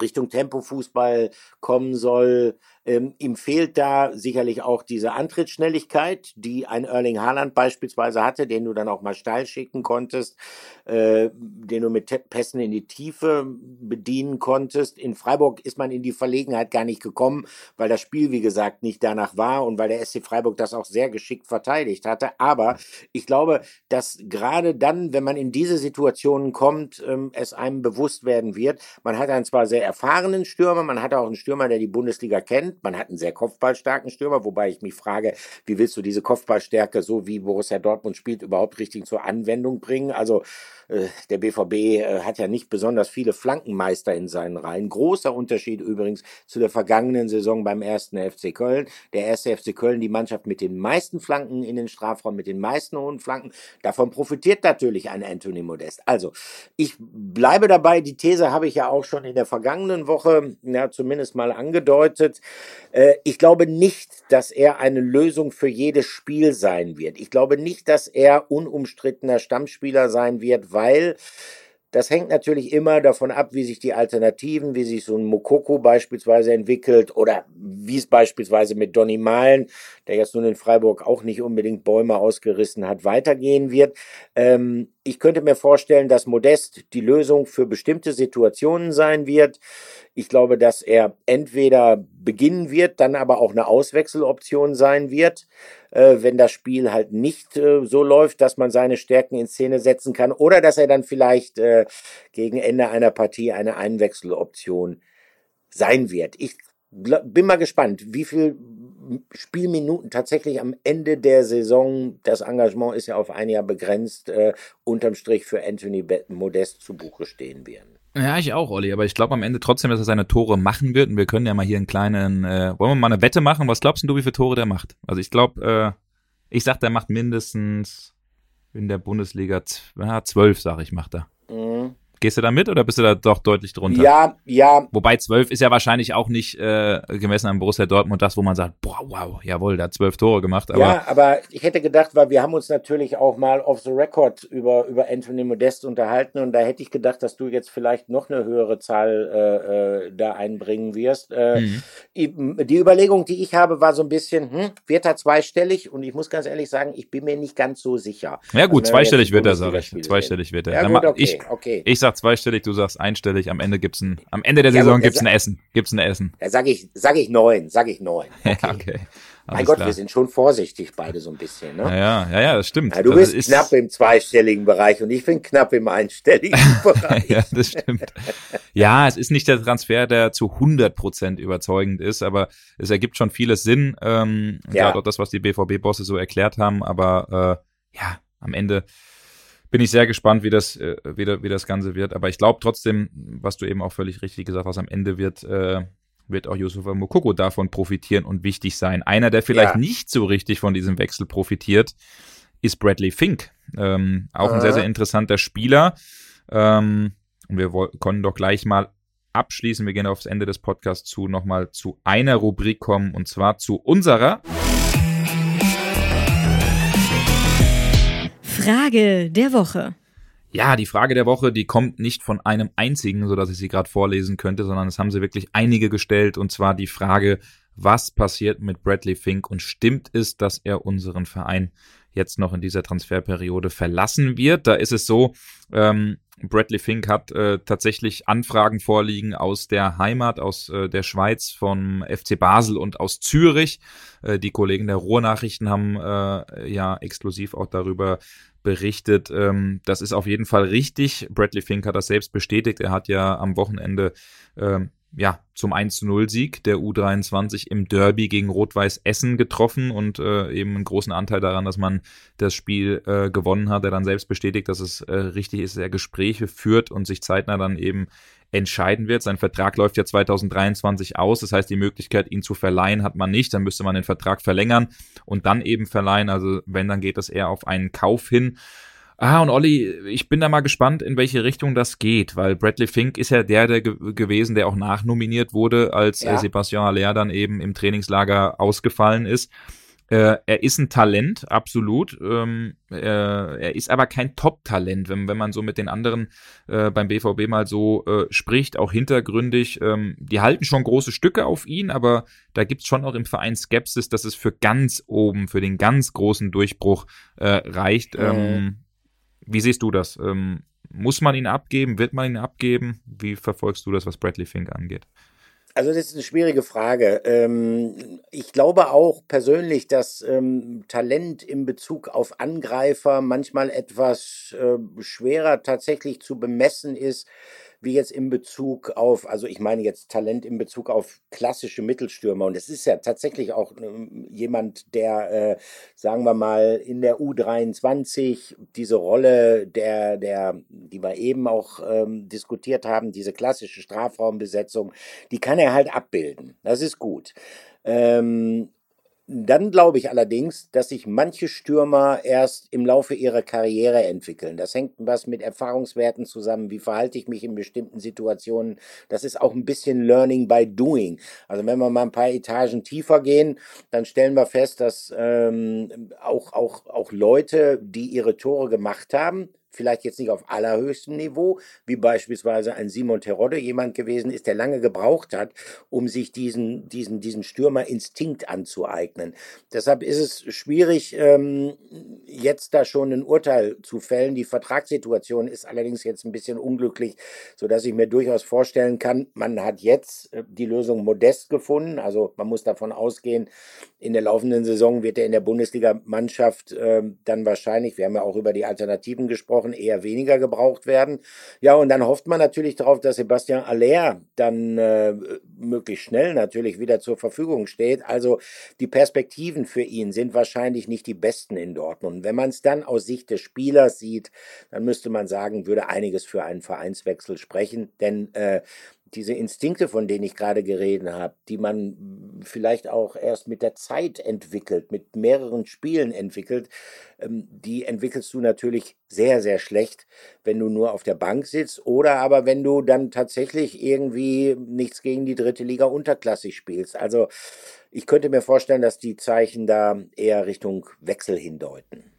Richtung Tempofußball kommen soll, ähm, ihm fehlt da sicherlich auch diese Antrittsschnelligkeit, die ein Erling Haaland beispielsweise hatte, den du dann auch mal steil schicken konntest, äh, den du mit Pässen in die Tiefe bedienen konntest. In Freiburg ist man in die Verlegenheit gar nicht gekommen, weil das Spiel, wie gesagt, nicht danach war und weil der SC Freiburg das auch sehr geschickt verteidigt hatte. Aber ich glaube, dass gerade dann, wenn man in diese Situationen kommt, ähm, es einem bewusst werden wird. Man hat einen zwar sehr erfahrenen Stürmer, man hat auch einen Stürmer, der die Bundesliga kennt, Prozent. Man hat einen sehr kopfballstarken Stürmer, wobei ich mich frage, wie willst du diese Kopfballstärke, so wie Borussia Dortmund spielt, überhaupt richtig zur Anwendung bringen? Also der BVB äh, hat ja nicht besonders viele Flankenmeister in seinen Reihen. Großer Unterschied übrigens zu der vergangenen Saison beim ersten FC Köln. Der erste FC Köln, die Mannschaft mit den meisten Flanken in den Strafraum, mit den meisten hohen Flanken. Davon profitiert natürlich ein Anthony Modest. Also, ich bleibe dabei. Die These habe ich ja auch schon in der vergangenen Woche, ja, zumindest mal angedeutet. Äh, ich glaube nicht, dass er eine Lösung für jedes Spiel sein wird. Ich glaube nicht, dass er unumstrittener Stammspieler sein wird, weil das hängt natürlich immer davon ab, wie sich die Alternativen, wie sich so ein Mokoko beispielsweise entwickelt oder wie es beispielsweise mit Donny Malen, der jetzt nun in Freiburg auch nicht unbedingt Bäume ausgerissen hat, weitergehen wird. Ähm, ich könnte mir vorstellen, dass Modest die Lösung für bestimmte Situationen sein wird. Ich glaube, dass er entweder beginnen wird, dann aber auch eine Auswechseloption sein wird, äh, wenn das Spiel halt nicht äh, so läuft, dass man seine Stärken in Szene setzen kann, oder dass er dann vielleicht äh, gegen Ende einer Partie eine Einwechseloption sein wird. Ich bin mal gespannt, wie viel Spielminuten tatsächlich am Ende der Saison, das Engagement ist ja auf ein Jahr begrenzt, äh, unterm Strich für Anthony Modest zu Buche stehen werden. Ja, ich auch, Olli, aber ich glaube am Ende trotzdem, dass er seine Tore machen wird und wir können ja mal hier einen kleinen, äh, wollen wir mal eine Wette machen? Was glaubst du, wie viele Tore der macht? Also ich glaube, äh, ich sag, der macht mindestens in der Bundesliga zwölf, sag ich, macht er. Mhm. Gehst du da mit oder bist du da doch deutlich drunter? Ja, ja. Wobei zwölf ist ja wahrscheinlich auch nicht äh, gemessen an Borussia Dortmund das, wo man sagt, boah, wow, jawohl, der hat zwölf Tore gemacht. Aber ja, aber ich hätte gedacht, weil wir haben uns natürlich auch mal off the record über, über Anthony Modest unterhalten und da hätte ich gedacht, dass du jetzt vielleicht noch eine höhere Zahl äh, äh, da einbringen wirst. Äh, mhm. Die Überlegung, die ich habe, war so ein bisschen, hm, wird er zweistellig? Und ich muss ganz ehrlich sagen, ich bin mir nicht ganz so sicher. Ja gut, also, zweistellig wird er, sag ich. Zweistellig wird er. Ja, gut, okay, ich, okay. ich sag zweistellig, du sagst einstellig, am Ende gibt's ein, am Ende der ja, Saison gibt's ein Essen. Gibt's ein Essen. Ja, sag ich, sag ich neun, sag ich neun. Okay. Ja, okay. mein Gott, klar. wir sind schon vorsichtig beide so ein bisschen, ne? Ja, ja, ja, das stimmt. Ja, du also bist knapp im zweistelligen Bereich und ich bin knapp im einstelligen Bereich. ja, das stimmt. Ja, es ist nicht der Transfer, der zu 100 Prozent überzeugend ist, aber es ergibt schon vieles Sinn. Ähm, ja. Gerade auch das, was die BVB-Bosse so erklärt haben, aber äh, ja, am Ende bin ich sehr gespannt, wie das, äh, wie, wie das Ganze wird. Aber ich glaube trotzdem, was du eben auch völlig richtig gesagt hast, am Ende wird, äh, wird auch Yusufa Mokoko davon profitieren und wichtig sein. Einer, der vielleicht ja. nicht so richtig von diesem Wechsel profitiert, ist Bradley Fink. Ähm, auch äh. ein sehr, sehr interessanter Spieler. Ähm, und wir können doch gleich mal abschließen. Wir gehen aufs Ende des Podcasts zu, nochmal zu einer Rubrik kommen und zwar zu unserer. Frage der Woche. Ja, die Frage der Woche, die kommt nicht von einem einzigen, so dass ich sie gerade vorlesen könnte, sondern es haben sie wirklich einige gestellt und zwar die Frage, was passiert mit Bradley Fink und stimmt es, dass er unseren Verein jetzt noch in dieser Transferperiode verlassen wird? Da ist es so, ähm, Bradley Fink hat äh, tatsächlich Anfragen vorliegen aus der Heimat, aus äh, der Schweiz, vom FC Basel und aus Zürich. Äh, die Kollegen der Ruhrnachrichten haben äh, ja exklusiv auch darüber berichtet. Ähm, das ist auf jeden Fall richtig. Bradley Fink hat das selbst bestätigt. Er hat ja am Wochenende ähm, ja, zum 1-0-Sieg der U23 im Derby gegen Rot-Weiß Essen getroffen und äh, eben einen großen Anteil daran, dass man das Spiel äh, gewonnen hat. Er dann selbst bestätigt, dass es äh, richtig ist, er Gespräche führt und sich zeitnah dann eben entscheiden wird. Sein Vertrag läuft ja 2023 aus. Das heißt, die Möglichkeit, ihn zu verleihen, hat man nicht. Dann müsste man den Vertrag verlängern und dann eben verleihen. Also wenn, dann geht es eher auf einen Kauf hin. Ah, und Olli, ich bin da mal gespannt, in welche Richtung das geht, weil Bradley Fink ist ja der, der ge gewesen, der auch nachnominiert wurde, als ja. Sebastian Haller dann eben im Trainingslager ausgefallen ist. Äh, er ist ein Talent, absolut. Ähm, äh, er ist aber kein Top-Talent, wenn, wenn man so mit den anderen äh, beim BVB mal so äh, spricht, auch hintergründig. Ähm, die halten schon große Stücke auf ihn, aber da gibt's schon auch im Verein Skepsis, dass es für ganz oben, für den ganz großen Durchbruch äh, reicht. Ähm, wie siehst du das? Ähm, muss man ihn abgeben? Wird man ihn abgeben? Wie verfolgst du das, was Bradley Fink angeht? Also das ist eine schwierige Frage. Ähm, ich glaube auch persönlich, dass ähm, Talent in Bezug auf Angreifer manchmal etwas äh, schwerer tatsächlich zu bemessen ist, wie jetzt in Bezug auf, also ich meine jetzt Talent in Bezug auf klassische Mittelstürmer. Und es ist ja tatsächlich auch ähm, jemand, der, äh, sagen wir mal, in der U23 diese Rolle der, der, die wir eben auch ähm, diskutiert haben, diese klassische Strafraumbesetzung, die kann er halt abbilden. Das ist gut. Ähm, dann glaube ich allerdings, dass sich manche Stürmer erst im Laufe ihrer Karriere entwickeln. Das hängt was mit Erfahrungswerten zusammen. Wie verhalte ich mich in bestimmten Situationen? Das ist auch ein bisschen Learning by Doing. Also wenn wir mal ein paar Etagen tiefer gehen, dann stellen wir fest, dass ähm, auch, auch, auch Leute, die ihre Tore gemacht haben, vielleicht jetzt nicht auf allerhöchstem Niveau, wie beispielsweise ein Simon Terodde jemand gewesen ist, der lange gebraucht hat, um sich diesen, diesen, diesen Stürmerinstinkt anzueignen. Deshalb ist es schwierig, ähm, jetzt da schon ein Urteil zu fällen. Die Vertragssituation ist allerdings jetzt ein bisschen unglücklich, sodass ich mir durchaus vorstellen kann, man hat jetzt äh, die Lösung modest gefunden. Also man muss davon ausgehen, in der laufenden Saison wird er in der Bundesliga-Mannschaft äh, dann wahrscheinlich, wir haben ja auch über die Alternativen gesprochen, Wochen eher weniger gebraucht werden. Ja, und dann hofft man natürlich darauf, dass Sebastian Aller dann äh, möglichst schnell natürlich wieder zur Verfügung steht. Also die Perspektiven für ihn sind wahrscheinlich nicht die besten in Dortmund. Und wenn man es dann aus Sicht des Spielers sieht, dann müsste man sagen, würde einiges für einen Vereinswechsel sprechen, denn äh, diese Instinkte, von denen ich gerade geredet habe, die man vielleicht auch erst mit der Zeit entwickelt, mit mehreren Spielen entwickelt, ähm, die entwickelst du natürlich sehr, sehr schlecht, wenn du nur auf der Bank sitzt oder aber wenn du dann tatsächlich irgendwie nichts gegen die dritte Liga unterklassig spielst. Also ich könnte mir vorstellen, dass die Zeichen da eher Richtung Wechsel hindeuten.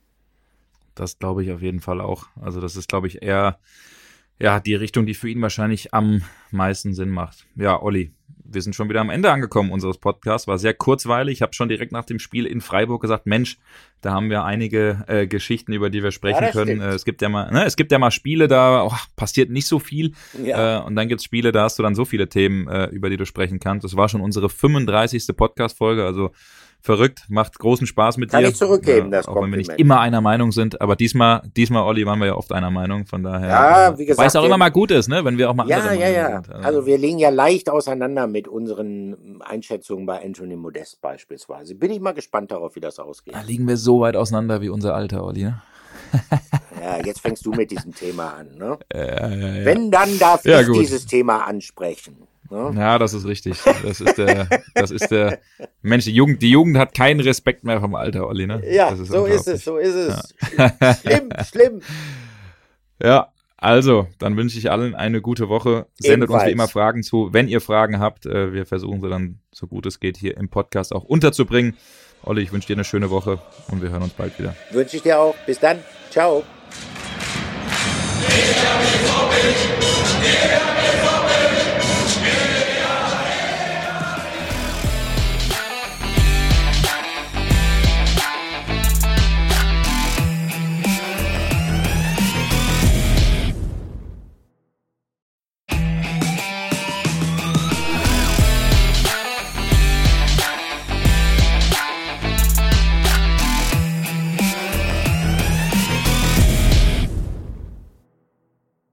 Das glaube ich auf jeden Fall auch. Also das ist, glaube ich, eher ja, die Richtung, die für ihn wahrscheinlich am meisten Sinn macht. Ja, Olli, wir sind schon wieder am Ende angekommen unseres Podcasts. War sehr kurzweilig. Ich habe schon direkt nach dem Spiel in Freiburg gesagt, Mensch, da haben wir einige äh, Geschichten, über die wir sprechen ja, können. Äh, es gibt ja mal, ne, es gibt ja mal Spiele, da oh, passiert nicht so viel. Ja. Äh, und dann gibt's Spiele, da hast du dann so viele Themen, äh, über die du sprechen kannst. Das war schon unsere 35. Podcast-Folge, also verrückt, macht großen Spaß mit Kann dir. Kann ich zurückgeben, das Auch wenn wir nicht immer einer Meinung sind, aber diesmal, diesmal, Olli, waren wir ja oft einer Meinung, von daher. Ja, wie gesagt. Weil es auch immer mal gut ist, ne, wenn wir auch mal Ja, ja, ja. Sind. Also, also wir liegen ja leicht auseinander mit unseren Einschätzungen bei Anthony Modest beispielsweise. Bin ich mal gespannt darauf, wie das ausgeht. Da liegen wir so weit auseinander wie unser Alter, Olli, ne? ja, jetzt fängst du mit diesem Thema an, ne? Ja, ja, ja. Wenn, dann darf ich dieses Thema ansprechen. Ne? Ja, das ist richtig. Das ist der, das ist der Mensch, die Jugend, die Jugend hat keinen Respekt mehr vom Alter, Olli, ne? Ja, ist so ist es, so ist es. Ja. Schlimm, schlimm. Ja, also, dann wünsche ich allen eine gute Woche. Sendet Ebenfalls. uns wie immer Fragen zu. Wenn ihr Fragen habt, äh, wir versuchen sie dann so gut es geht hier im Podcast auch unterzubringen. Olli, ich wünsche dir eine schöne Woche und wir hören uns bald wieder. Wünsche ich dir auch. Bis dann. Ciao.